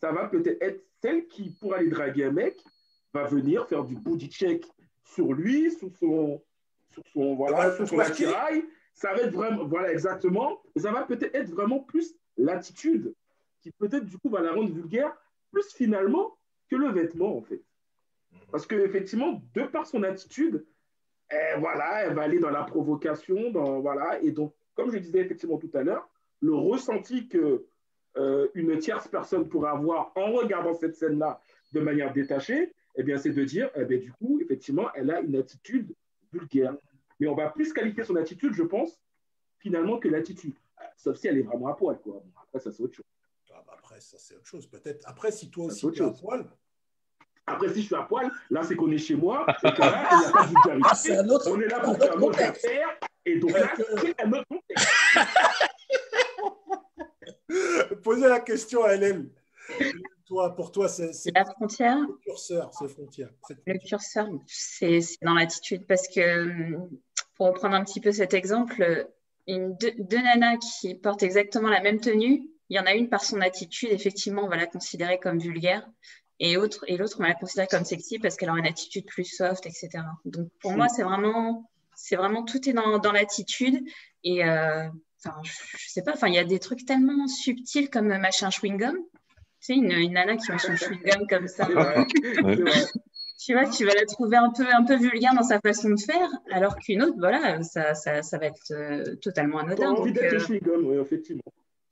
ça va peut-être être celle qui, pour aller draguer un mec, va venir faire du booty check sur lui, sur son, sur son, voilà, sur son attirail. Ça va être vraiment, voilà, exactement. Et ça va peut-être être vraiment plus l'attitude qui peut-être, du coup, va la rendre vulgaire, plus finalement que le vêtement, en fait. Parce qu'effectivement, de par son attitude, eh, voilà, elle va aller dans la provocation, dans, voilà, et donc, comme je disais effectivement tout à l'heure, le ressenti que euh, une tierce personne pourrait avoir en regardant cette scène-là de manière détachée, eh bien, c'est de dire, eh bien, du coup, effectivement, elle a une attitude vulgaire. Mais on va plus qualifier son attitude, je pense, finalement, que l'attitude. Sauf si elle est vraiment à poil, quoi. Bon, après, ça, c'est autre chose. Ah, bah, après, ça, c'est autre chose. Peut-être. Après, si toi aussi, tu es à poil. Après, si je suis à poil, là, c'est qu'on est chez moi, et que là, il n'y a pas de vulgarité. Ah, autre, On est là pour autre faire notre contexte. affaire, et donc là, c'est un autre contexte. Posez la question à Hélène. Toi, pour toi, c'est La frontière, le curseur, c'est frontière. Le curseur, c'est dans l'attitude. Parce que, pour reprendre un petit peu cet exemple, une, deux, deux nanas qui portent exactement la même tenue, il y en a une par son attitude, effectivement, on va la considérer comme vulgaire. Et, autre, et l'autre, on va la considérer comme sexy parce qu'elle aura une attitude plus soft, etc. Donc, pour moi, c'est vraiment, c'est vraiment tout est dans, dans l'attitude. Et, euh, enfin, je, je sais pas, enfin, il y a des trucs tellement subtils comme machin chewing-gum. Tu sais, une, une nana qui met son chewing-gum comme ça. Vrai. Tu vois, tu vas la trouver un peu, un peu vulgaire dans sa façon de faire, alors qu'une autre, voilà, ça, ça, ça va être euh, totalement anodin. envie d'être euh, chewing-gum, oui, effectivement.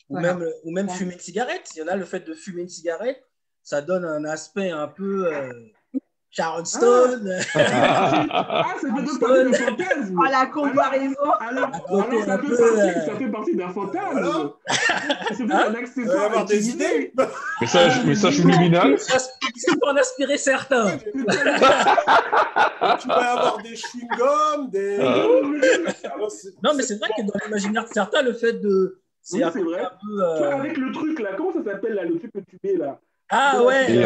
Ou Voilà. même, ou même Ouais. fumer une cigarette. Il y en a le fait de fumer une cigarette, ça donne un aspect un peu euh, Sharon Stone. Ah, ça fait donc partie d'un fantasme. Oh, la comparaison. Alors, alors ça, fait partie, euh, ça fait partie d'un fantasme. C'est peut-être Hein? un accessoire. avoir des idées. Message, message subliminal. ça, ça peut en inspirer certains. tu vas avoir des chewing-gums, des. Ah. C'est- Non, mais c'est vrai que dans l'imaginaire de certains, le fait de. C'est Oui, un, c'est vrai. un peu. euh, avec le truc là, comment ça s'appelle là, le truc que tu mets là? Ah ouais.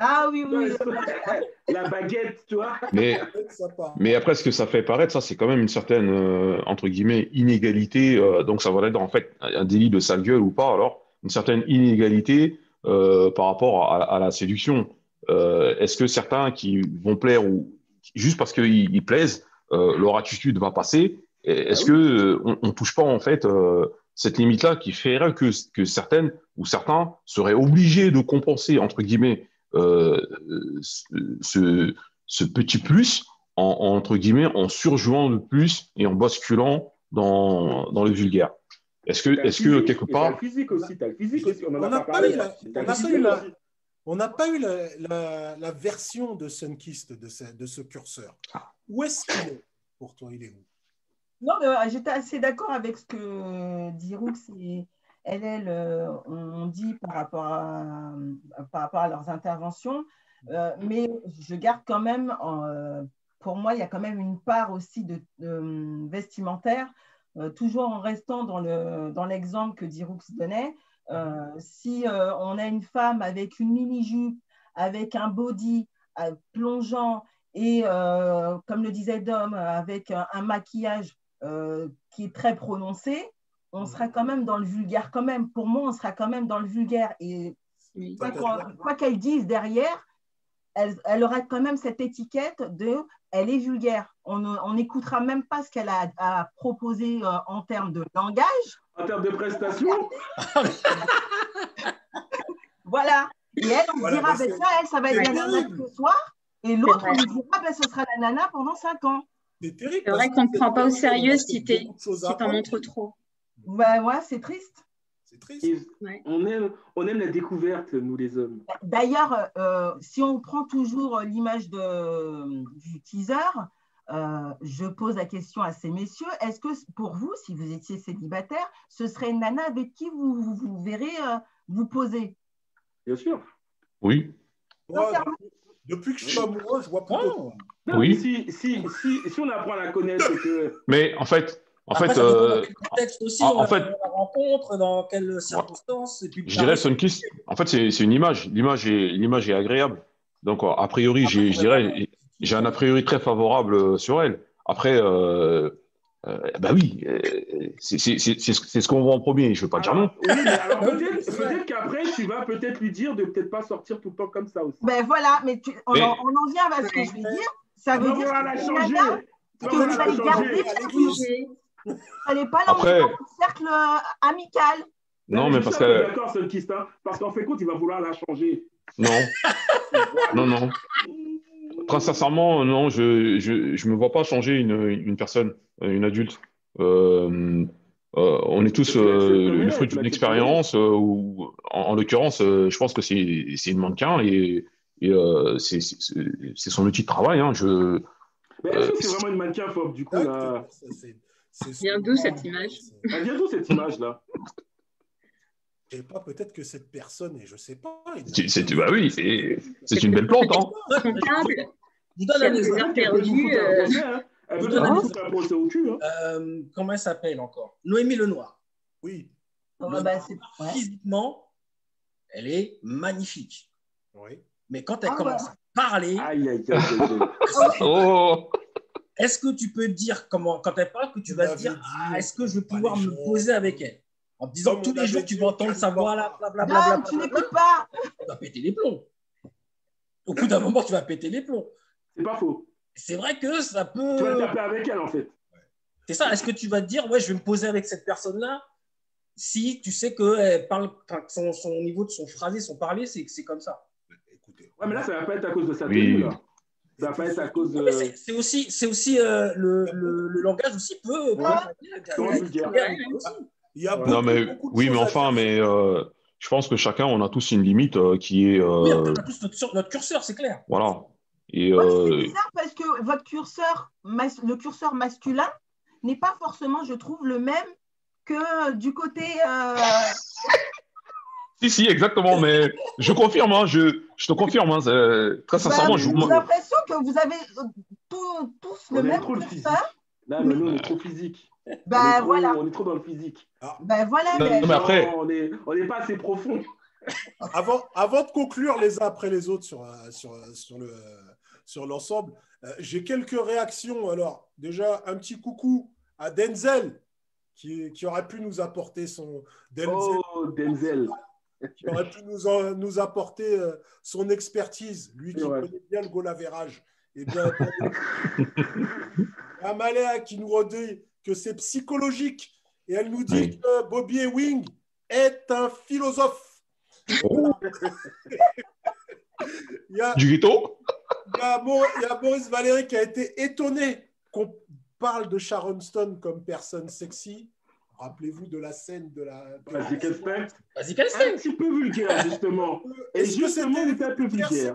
Ah oui, oui. La baguette, tu vois. Mais, mais après, ce que ça fait paraître, ça, c'est quand même une certaine, euh, entre guillemets, inégalité. euh, donc, ça va être en fait un délit de sale gueule ou pas, alors, une certaine inégalité euh, par rapport à, à la séduction. Euh, Est-ce que certains qui vont plaire ou juste parce qu'ils ils plaisent, euh, leur attitude va passer? Et Est-ce Ah que euh, on, on touche pas en fait euh, cette limite-là qui ferait que, que certaines ou certains seraient obligés de compenser entre guillemets euh, ce, ce- petit plus en, en, entre guillemets en surjouant le plus et en basculant dans, dans le vulgaire. Est-ce que, est-ce que quelque part le physique aussi, t'as le physique aussi. On n'a pas eu la- T'as on le n'a pas physique eu la- aussi. On n'a pas eu la, la- la version de Sunkist de ce, de ce curseur. Où est-ce qu'il est pour toi? Il est où? Non, mais euh, j'étais assez d'accord avec ce que dit Roux et LL euh, ont dit par rapport à, par rapport à leurs interventions. Euh, mais je garde quand même, en, euh, pour moi, il y a quand même une part aussi de, de vestimentaire, euh, toujours en restant dans le dans l'exemple que Diroux donnait. Euh, si euh, on a une femme avec une mini-jupe, avec un body euh, plongeant et, euh, comme le disait Dom, avec un, un maquillage euh, qui est très prononcé, on sera quand même dans le vulgaire quand même. Pour moi, on sera quand même dans le vulgaire. Et oui. quoi qu'elle dise derrière, elle, elle aura quand même cette étiquette de elle est vulgaire. On n'écoutera même pas ce qu'elle a à proposer euh, en termes de langage. En termes de prestations, Voilà. Et elle, on Voilà, dira, ben, ça, elle, ça va être la nana ce soir. Et l'autre, on lui dira, ben, ce sera la nana pendant 5 ans. C'est terrible. C'est vrai qu'on ne prend pas au sérieux si tu t'en apprendre. montres trop. Ben, ouais, c'est triste. C'est triste. et Ouais. on aime, on aime la découverte, nous les hommes. D'ailleurs, euh, si on prend toujours l'image de- du teaser, euh, je pose la question à ces messieurs, est-ce que pour vous, si vous étiez célibataire, ce serait une nana avec qui vous, vous, vous verrez euh, vous poser? Bien sûr. Oui. Sincèrement. depuis que je suis amoureux, je vois Oh. Non, Oui. Si, si, si, si on apprend à la connaître et que. Mais en fait, en Après, fait, ça euh, dans quel contexte aussi, en- fait- la rencontre, dans quelles circonstances. Et puis, je dirais Sunkist, en fait, c'est c'est une image. L'image est, l'image est agréable. Donc, a priori, j'ai- je dirais, j'ai un a priori très favorable euh, sur elle. Après, euh, euh, bah oui, euh, c'est c'est- c'est- c'est ce c'est ce qu'on voit en premier. Je veux pas dire non. Alors, oui, mais alors Oui, peut-être qu'après, tu vas peut-être lui dire de peut-être pas sortir tout le temps comme ça aussi. Ben voilà, mais tu- on, Mais- en, on en vient à ce que je vais dire. Ça veut Non, dire on va la que la garder n'allez pas Après- l'emmener dans un cercle euh, amical. Non, je mais parce que D'accord, hein, parce qu'en fait, compte, il va vouloir la changer. non, non, non. Très sincèrement, non, je je je me vois pas changer une une personne, une adulte. Euh, euh, on est tous euh, le fruit d'une expérience. euh, ou en, en l'occurrence, euh, je pense que c'est c'est une mannequin et et euh, c'est c'est c'est son outil de travail. Hein. Je Mais est-ce Euh, que c'est vraiment une mannequin phobe, du coup, là Vient d'où cette image Elle vient d'où cette image-là Je sais pas, peut-être que cette personne, et je sais pas. c'est bah oui, c'est c'est une belle plante. Hein. Vous donne un exemple. Elle un hein. Au cul. Euh, comment elle s'appelle encore? Noémie Lenoir. Oui, Oh, bah. Physiquement, elle est magnifique. oui. Mais quand elle Ah commence ouais. à parler, Aïe, aïe, aïe, aïe, aïe. Oh, est-ce que tu peux dire comment, quand elle parle, que tu vas dire ah, est-ce que je vais pouvoir me poser avec elle? En te disant tous les jours, tu vas entendre sa voix là, blablabla. Dan, tu n'écoutes pas. Tu vas péter les plombs. Au bout d'un moment, tu vas péter les plombs. C'est pas faux. C'est vrai que ça Tu vas peut. taper avec elle, en fait. C'est ça. Est-ce que tu vas te dire, ouais, je vais me poser avec cette personne-là si tu sais que elle parle, son, son niveau de son phrasé, son parler, c'est c'est comme ça? Écoutez. Ouais, mais là, ça va pas être à cause de sa Oui. tenue, là. Ça va pas être à cause de. C'est- aussi, c'est aussi euh, le, le, le langage aussi peut. Il y a beaucoup, non mais beaucoup oui, mais enfin, mais euh, je pense que chacun, on a tous une limite euh, qui est Oui, on a tous notre, curseur, c'est clair. voilà. Et Ouais, c'est bizarre parce que votre curseur, mas- le curseur masculin n'est pas forcément, je trouve, le même que du côté. Si, si, exactement, mais je confirme, hein, je, je te confirme, hein, très sincèrement, bah, je, J'ai moi- l'impression que vous avez euh, tous, tous On le est même trop le physique. curseur. Là, mais nous, on est trop physique. on, est Ben trop, voilà, on est trop dans le physique. ben voilà. Non, mais- mais après- on est, on n'est pas assez profond. Avant, avant de conclure les uns après les autres sur, euh, sur, euh, sur le, sur l'ensemble, euh, j'ai quelques réactions. Alors, déjà, un petit coucou à Denzel, qui, qui aurait pu nous apporter son. Denzel, Oh, Denzel. Qui aurait pu nous, en- nous apporter euh, son expertise, lui qui connaît bien le goal average. Eh bien, Amaléa qui nous redit que c'est psychologique et elle nous dit Oui. que Bobby Ewing est un philosophe. Oh, Il y a, du ghetto? Il y a il y a Maurice Valéry qui a été étonné qu'on parle de Sharon Stone comme personne sexy. Rappelez-vous de la scène de la. Vas-y, Vas-y, Un c'est petit peu vulgaire, justement. Et justement, c'était il était un peu vulgaire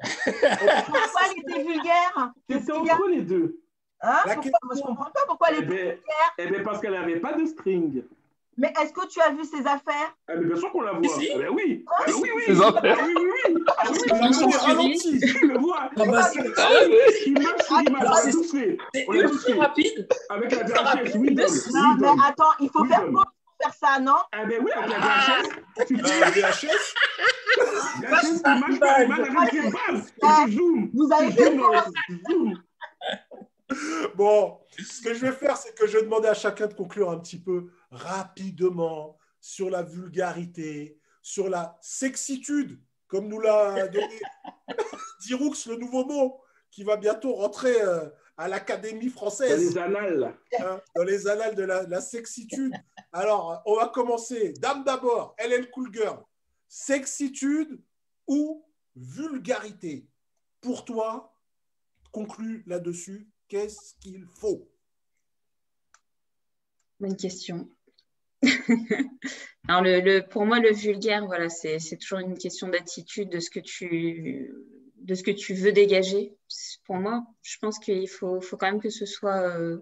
Pourquoi elle était vulgaire C'était entre les deux. Hein La Pourquoi question- Moi, Je comprends pas pourquoi elle Eh est bien, vulgaire. eh ben, parce qu'elle n'avait pas de string. Mais est-ce que tu as vu ses affaires? Ah, mais bien sûr qu'on la voit. Si. Ah, ben oui. Ah, ben oui, oui. Ses affaires. Ah, oui, oui, oui. Ah, oui, oui, oui. Tu le vois. Ah bah, c'est l'a l'a ultra fait. rapide. Avec la rapide. Widom. Non, mais attends, il faut Oui, faire quoi pour faire ça, non? Ah ben oui, avec la VHS, tu fais VHS VHS, image par image, avec les bases. Et tu zoomes. Vous avez Tu fait quoi zoomes. Bon, ce que je vais faire, c'est que je vais demander à chacun de conclure un petit peu rapidement sur la vulgarité, sur la sexitude, comme nous l'a donné Diroux, le nouveau mot, qui va bientôt rentrer euh, à l'Académie Dans française, les annales. hein, dans les annales de la, la sexitude. Alors, on va commencer. Dame d'abord, Hélène Cool Girl. Sexitude ou vulgarité? Pour toi, conclue là-dessus, qu'est-ce qu'il faut? Bonne question. Alors, le, le- pour moi, le vulgaire, voilà, c'est toujours une question d'attitude, de ce que tu, de ce que tu veux dégager. Pour moi, je pense qu'il faut, faut, quand même que ce soit. Euh,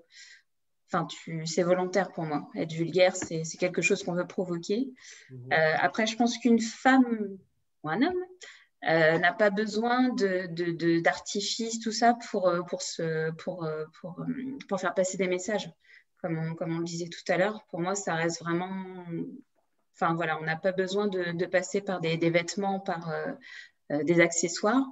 enfin, c'est volontaire pour moi. Être vulgaire, c'est quelque chose qu'on veut provoquer. Mhm. Euh, après, je pense qu'une femme ou un homme euh, n'a pas besoin d'artifice, de, tout ça, pour, pour, se, pour, pour, pour, faire passer des messages, comme on, comme on le disait tout à l'heure. Pour moi, ça reste vraiment. Enfin, voilà, on n'a pas besoin de, passer par des, des vêtements, par des accessoires.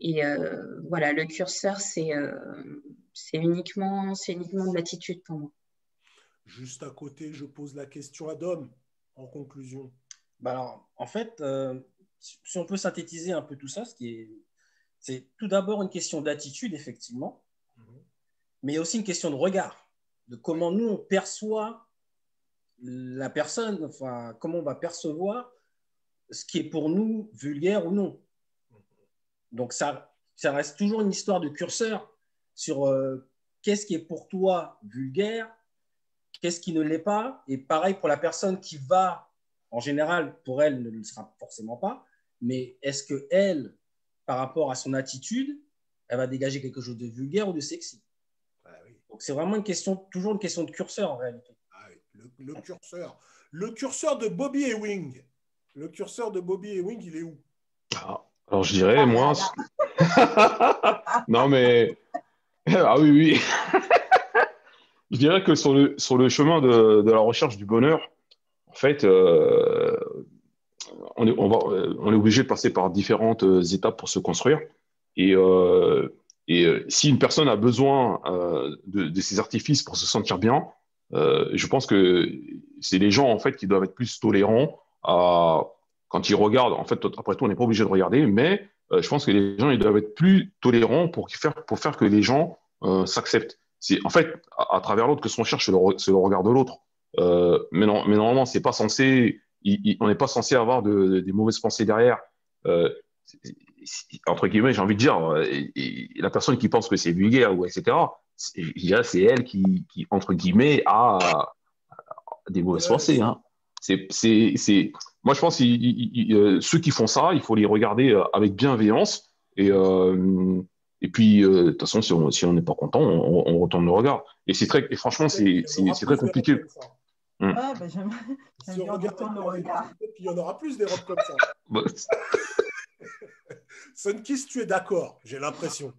Et euh, voilà, le curseur, euh, c'est uniquement, uniquement de l'attitude pour moi. Juste à côté, je pose la question à Dom, en conclusion. Bah alors, en fait, euh, si on peut synthétiser un peu tout ça, c'est tout d'abord une question d'attitude, effectivement, mhm. mais aussi une question de regard, de comment nous, on perçoit la personne, enfin, comment on va percevoir ce qui est pour nous vulgaire ou non. Donc, ça, ça reste toujours une histoire de curseur sur euh, qu'est-ce qui est pour toi vulgaire, qu'est-ce qui ne l'est pas. Et pareil pour la personne qui va, en général, pour elle, ne le sera forcément pas. Mais est-ce que elle, par rapport à son attitude, elle va dégager quelque chose de vulgaire ou de sexy? Donc, c'est vraiment une question, toujours une question de curseur en réalité. Ah le, curseur. Le curseur de Bobby Ewing. Le curseur de Bobby Ewing, il est où? Ah. Alors je dirais, ah, moi. non, mais. Ah oui, oui. je dirais que sur le, sur le chemin de, de la recherche du bonheur, en fait, euh, on, est, on, est obligé de passer par différentes étapes pour se construire. Et, euh, euh, si une personne a besoin de, ces artifices pour se sentir bien, je pense que c'est les gens en fait qui doivent être plus tolérants à, quand ils regardent, en fait, après tout, on n'est pas obligé de regarder, mais euh, je pense que les gens ils doivent être plus tolérants pour faire, pour faire que les gens euh, s'acceptent. C'est en fait à, travers l'autre que ce qu'on cherche, c'est le, regard de l'autre. Euh, mais, non, mais normalement, c'est pas censé, on n'est pas censé avoir de, des mauvaises pensées derrière. entre guillemets, j'ai envie de dire, la personne qui pense que c'est vulgaire ou etc. C'est elle qui, qui, entre guillemets, a, des mauvaises pensées. Hein. C'est moi, je pense que euh, ceux qui font ça, il faut les regarder euh, avec bienveillance. Et, euh, et puis, de toute façon, si on n'est pas content, on, retourne le regard. Et, c'est très, et franchement, c'est très compliqué. Ah, bah, j'aime si on regarde le regard. il y en aura plus des robes comme ça. Bah, Sunkist, tu es d'accord, j'ai l'impression.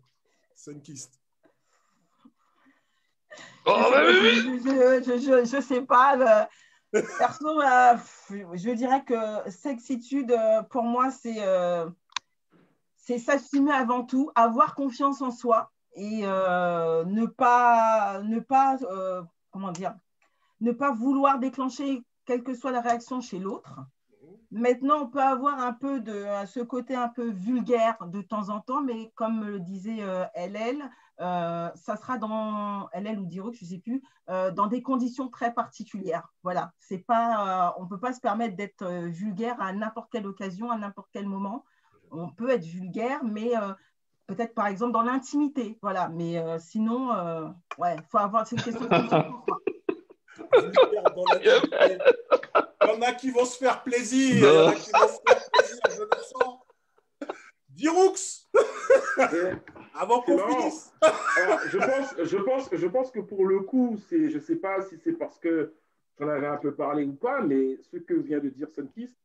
Sunkist. Oh, je, je, je, sais pas. Perso, euh, je dirais que sexitude, euh, pour moi, c'est euh, s'assumer avant tout, avoir confiance en soi et ne pas, ne pas comment dire, ne pas vouloir déclencher quelle que soit la réaction chez l'autre. Maintenant, on peut avoir un peu de ce côté un peu vulgaire de temps en temps, mais comme le disait LL, euh, ça sera dans LL ou Diroc, je ne sais plus, euh, dans des conditions très particulières. Voilà, c'est pas, euh, on ne peut pas se permettre d'être vulgaire à n'importe quelle occasion, à n'importe quel moment. On peut être vulgaire, mais peut-être par exemple dans l'intimité. Voilà, mais sinon, ouais, faut avoir cette question. Il y en a qui vont se faire plaisir. Il y en a qui vont se faire plaisir, je le sens. Diroux Avant qu'on finisse. je, pense, je, pense, je pense que pour le coup, je ne sais pas si c'est parce que j'en avais un peu parlé ou pas, mais ce que vient de dire Sunkist,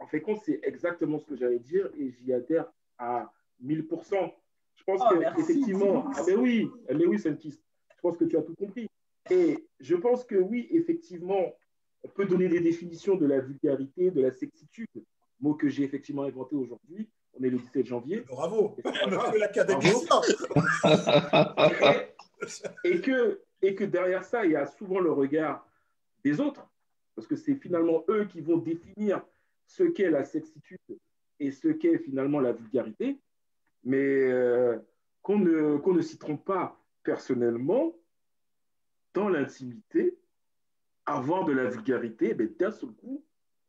en fait, c'est exactement ce que j'allais dire et j'y adhère à 1000%. Je pense oh, qu'effectivement, ah, mais oui, mais oui, Sunkist, je pense que tu as tout compris. Et je pense que oui, effectivement, on peut donner des définitions de la vulgarité, de la sexitude, mot que j'ai effectivement inventé aujourd'hui. On est le 17 janvier. Bravo, l'Académie. et, que, et que derrière ça, il y a souvent le regard des autres, parce que c'est finalement eux qui vont définir ce qu'est la sexitude et ce qu'est finalement la vulgarité, mais euh, qu'on ne, qu'on ne s'y trompe pas personnellement, dans l'intimité, avoir de la vulgarité, ben, d'un seul coup,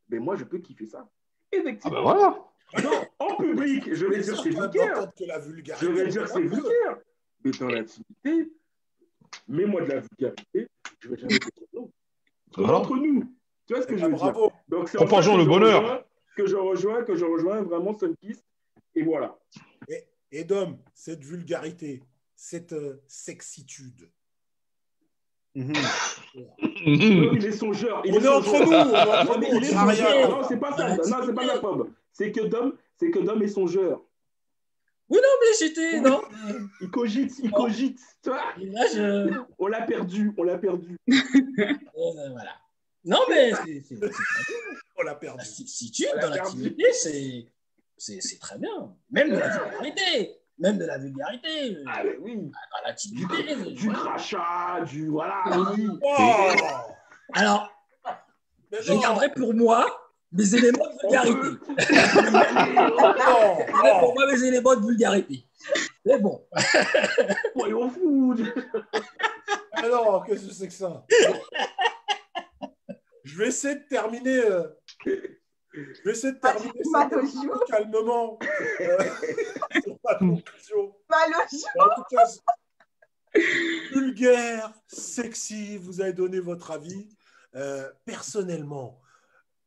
ben, moi, je peux kiffer ça. Effectivement. Ah ben voilà. Non, en public, je vais dire c'est vulgaire. Je vais dire c'est vulgaire. Mais dans l'intimité, mets-moi de la vulgarité, je vais jamais dire non. Entre nous. Tu vois ce que je veux dire? Donc, c'est en le bonheur. Que je rejoins, que je rejoins vraiment Sunkiss. Et voilà. Et, et Dom, cette vulgarité, cette euh, sexitude. Non, il est songeur. Il On est entre songeur. nous, on est entre Non, mais nous, on il est songeur. Non, c'est pas ça. Non, c'est pas la pomme. C'est que Dom, c'est que Dom est songeur. Oui, non, mais j'étais. Non. Il cogite, il cogite. Et là, je. On l'a perdu, on l'a perdu. euh, voilà. Non, mais c'est- On l'a perdu. la substitute On l'a dans l'activité, c'est c'est- c'est très bien. Même de la vulgarité. Même de la vulgarité. Ah, mais oui. Dans Du, l'activité. du voilà. crachat, du. Voilà, oui. Oh Alors, Mais je non, garderai pour moi mes éléments de vulgarité. peut- non, Je garderai non. pour moi mes éléments de vulgarité. Mais bon. Soyons fous. Alors, qu'est-ce que c'est que ça? Je vais essayer de terminer. euh, Je vais essayer de terminer cette calmement euh, sur ma conclusion. En tout cas, vulgaire, sexy, vous avez donné votre avis. Euh, personnellement,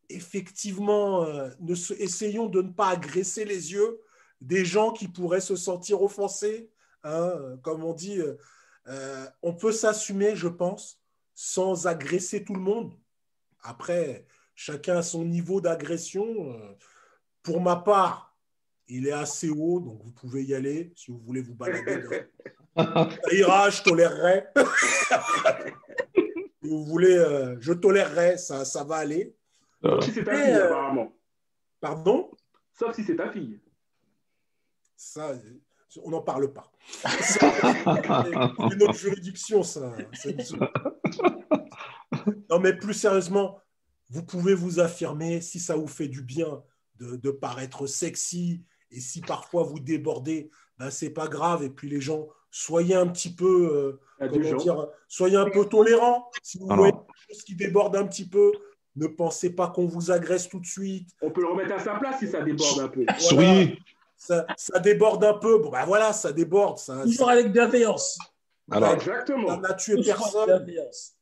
effectivement, euh, ne essayons de ne pas agresser les yeux des gens qui pourraient se sentir offensés. hein. comme on dit, on peut s'assumer, je pense, sans agresser tout le monde. Après, chacun a son niveau d'agression. Euh, Pour ma part, il est assez haut, donc vous pouvez y aller si vous voulez vous balader. dans- ça ira, je tolérerai. si vous voulez, euh, je tolérerai, ça, ça va aller. Voilà. Si c'est ta fille, euh, apparemment. Pardon? Sauf si c'est ta fille. Ça, on n'en parle pas. C'est une autre juridiction, ça. Non, mais plus sérieusement, vous pouvez vous affirmer si ça vous fait du bien de, de paraître sexy et si parfois vous débordez, ben c'est pas grave. Et puis les gens, soyez un petit peu, euh, comment dire, soyez un peu tolérants. Si vous voyez quelque chose qui déborde un petit peu, ne pensez pas qu'on vous agresse tout de suite. On peut le remettre à sa place si ça déborde un peu. Ça, ça déborde un peu. Bon, ben voilà, ça déborde. Ça, Toujours avec bienveillance. Alors, ça Exactement. n'a tué personne.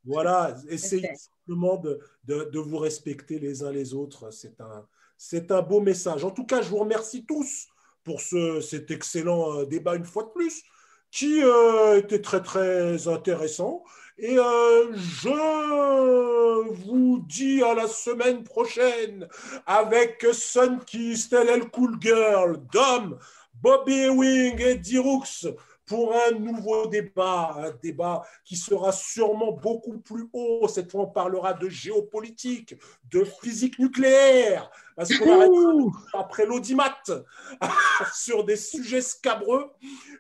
Voilà, essayez simplement de, de- de vous respecter les uns les autres. C'est un, c'est un beau message. En tout cas, je vous remercie tous pour ce, cet excellent euh, débat une fois de plus, qui euh, était très très intéressant. Et euh, je vous dis à la semaine prochaine avec Sunkist, LL Cool Girl, Dom, Bobby Ewing et Dirux pour un nouveau débat, un débat qui sera sûrement beaucoup plus haut. Cette fois, on parlera de géopolitique, de physique nucléaire, parce qu'on arrête après l'audimat sur des sujets scabreux.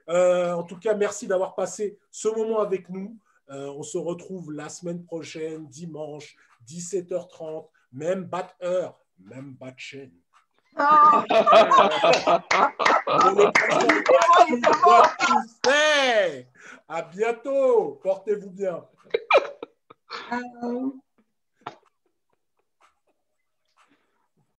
Euh, en tout cas, merci d'avoir passé ce moment avec nous. Euh, on se retrouve la semaine prochaine, dimanche, 17h30, même bat heure, même bat chaîne. À bientôt. Portez-vous bien. Euh,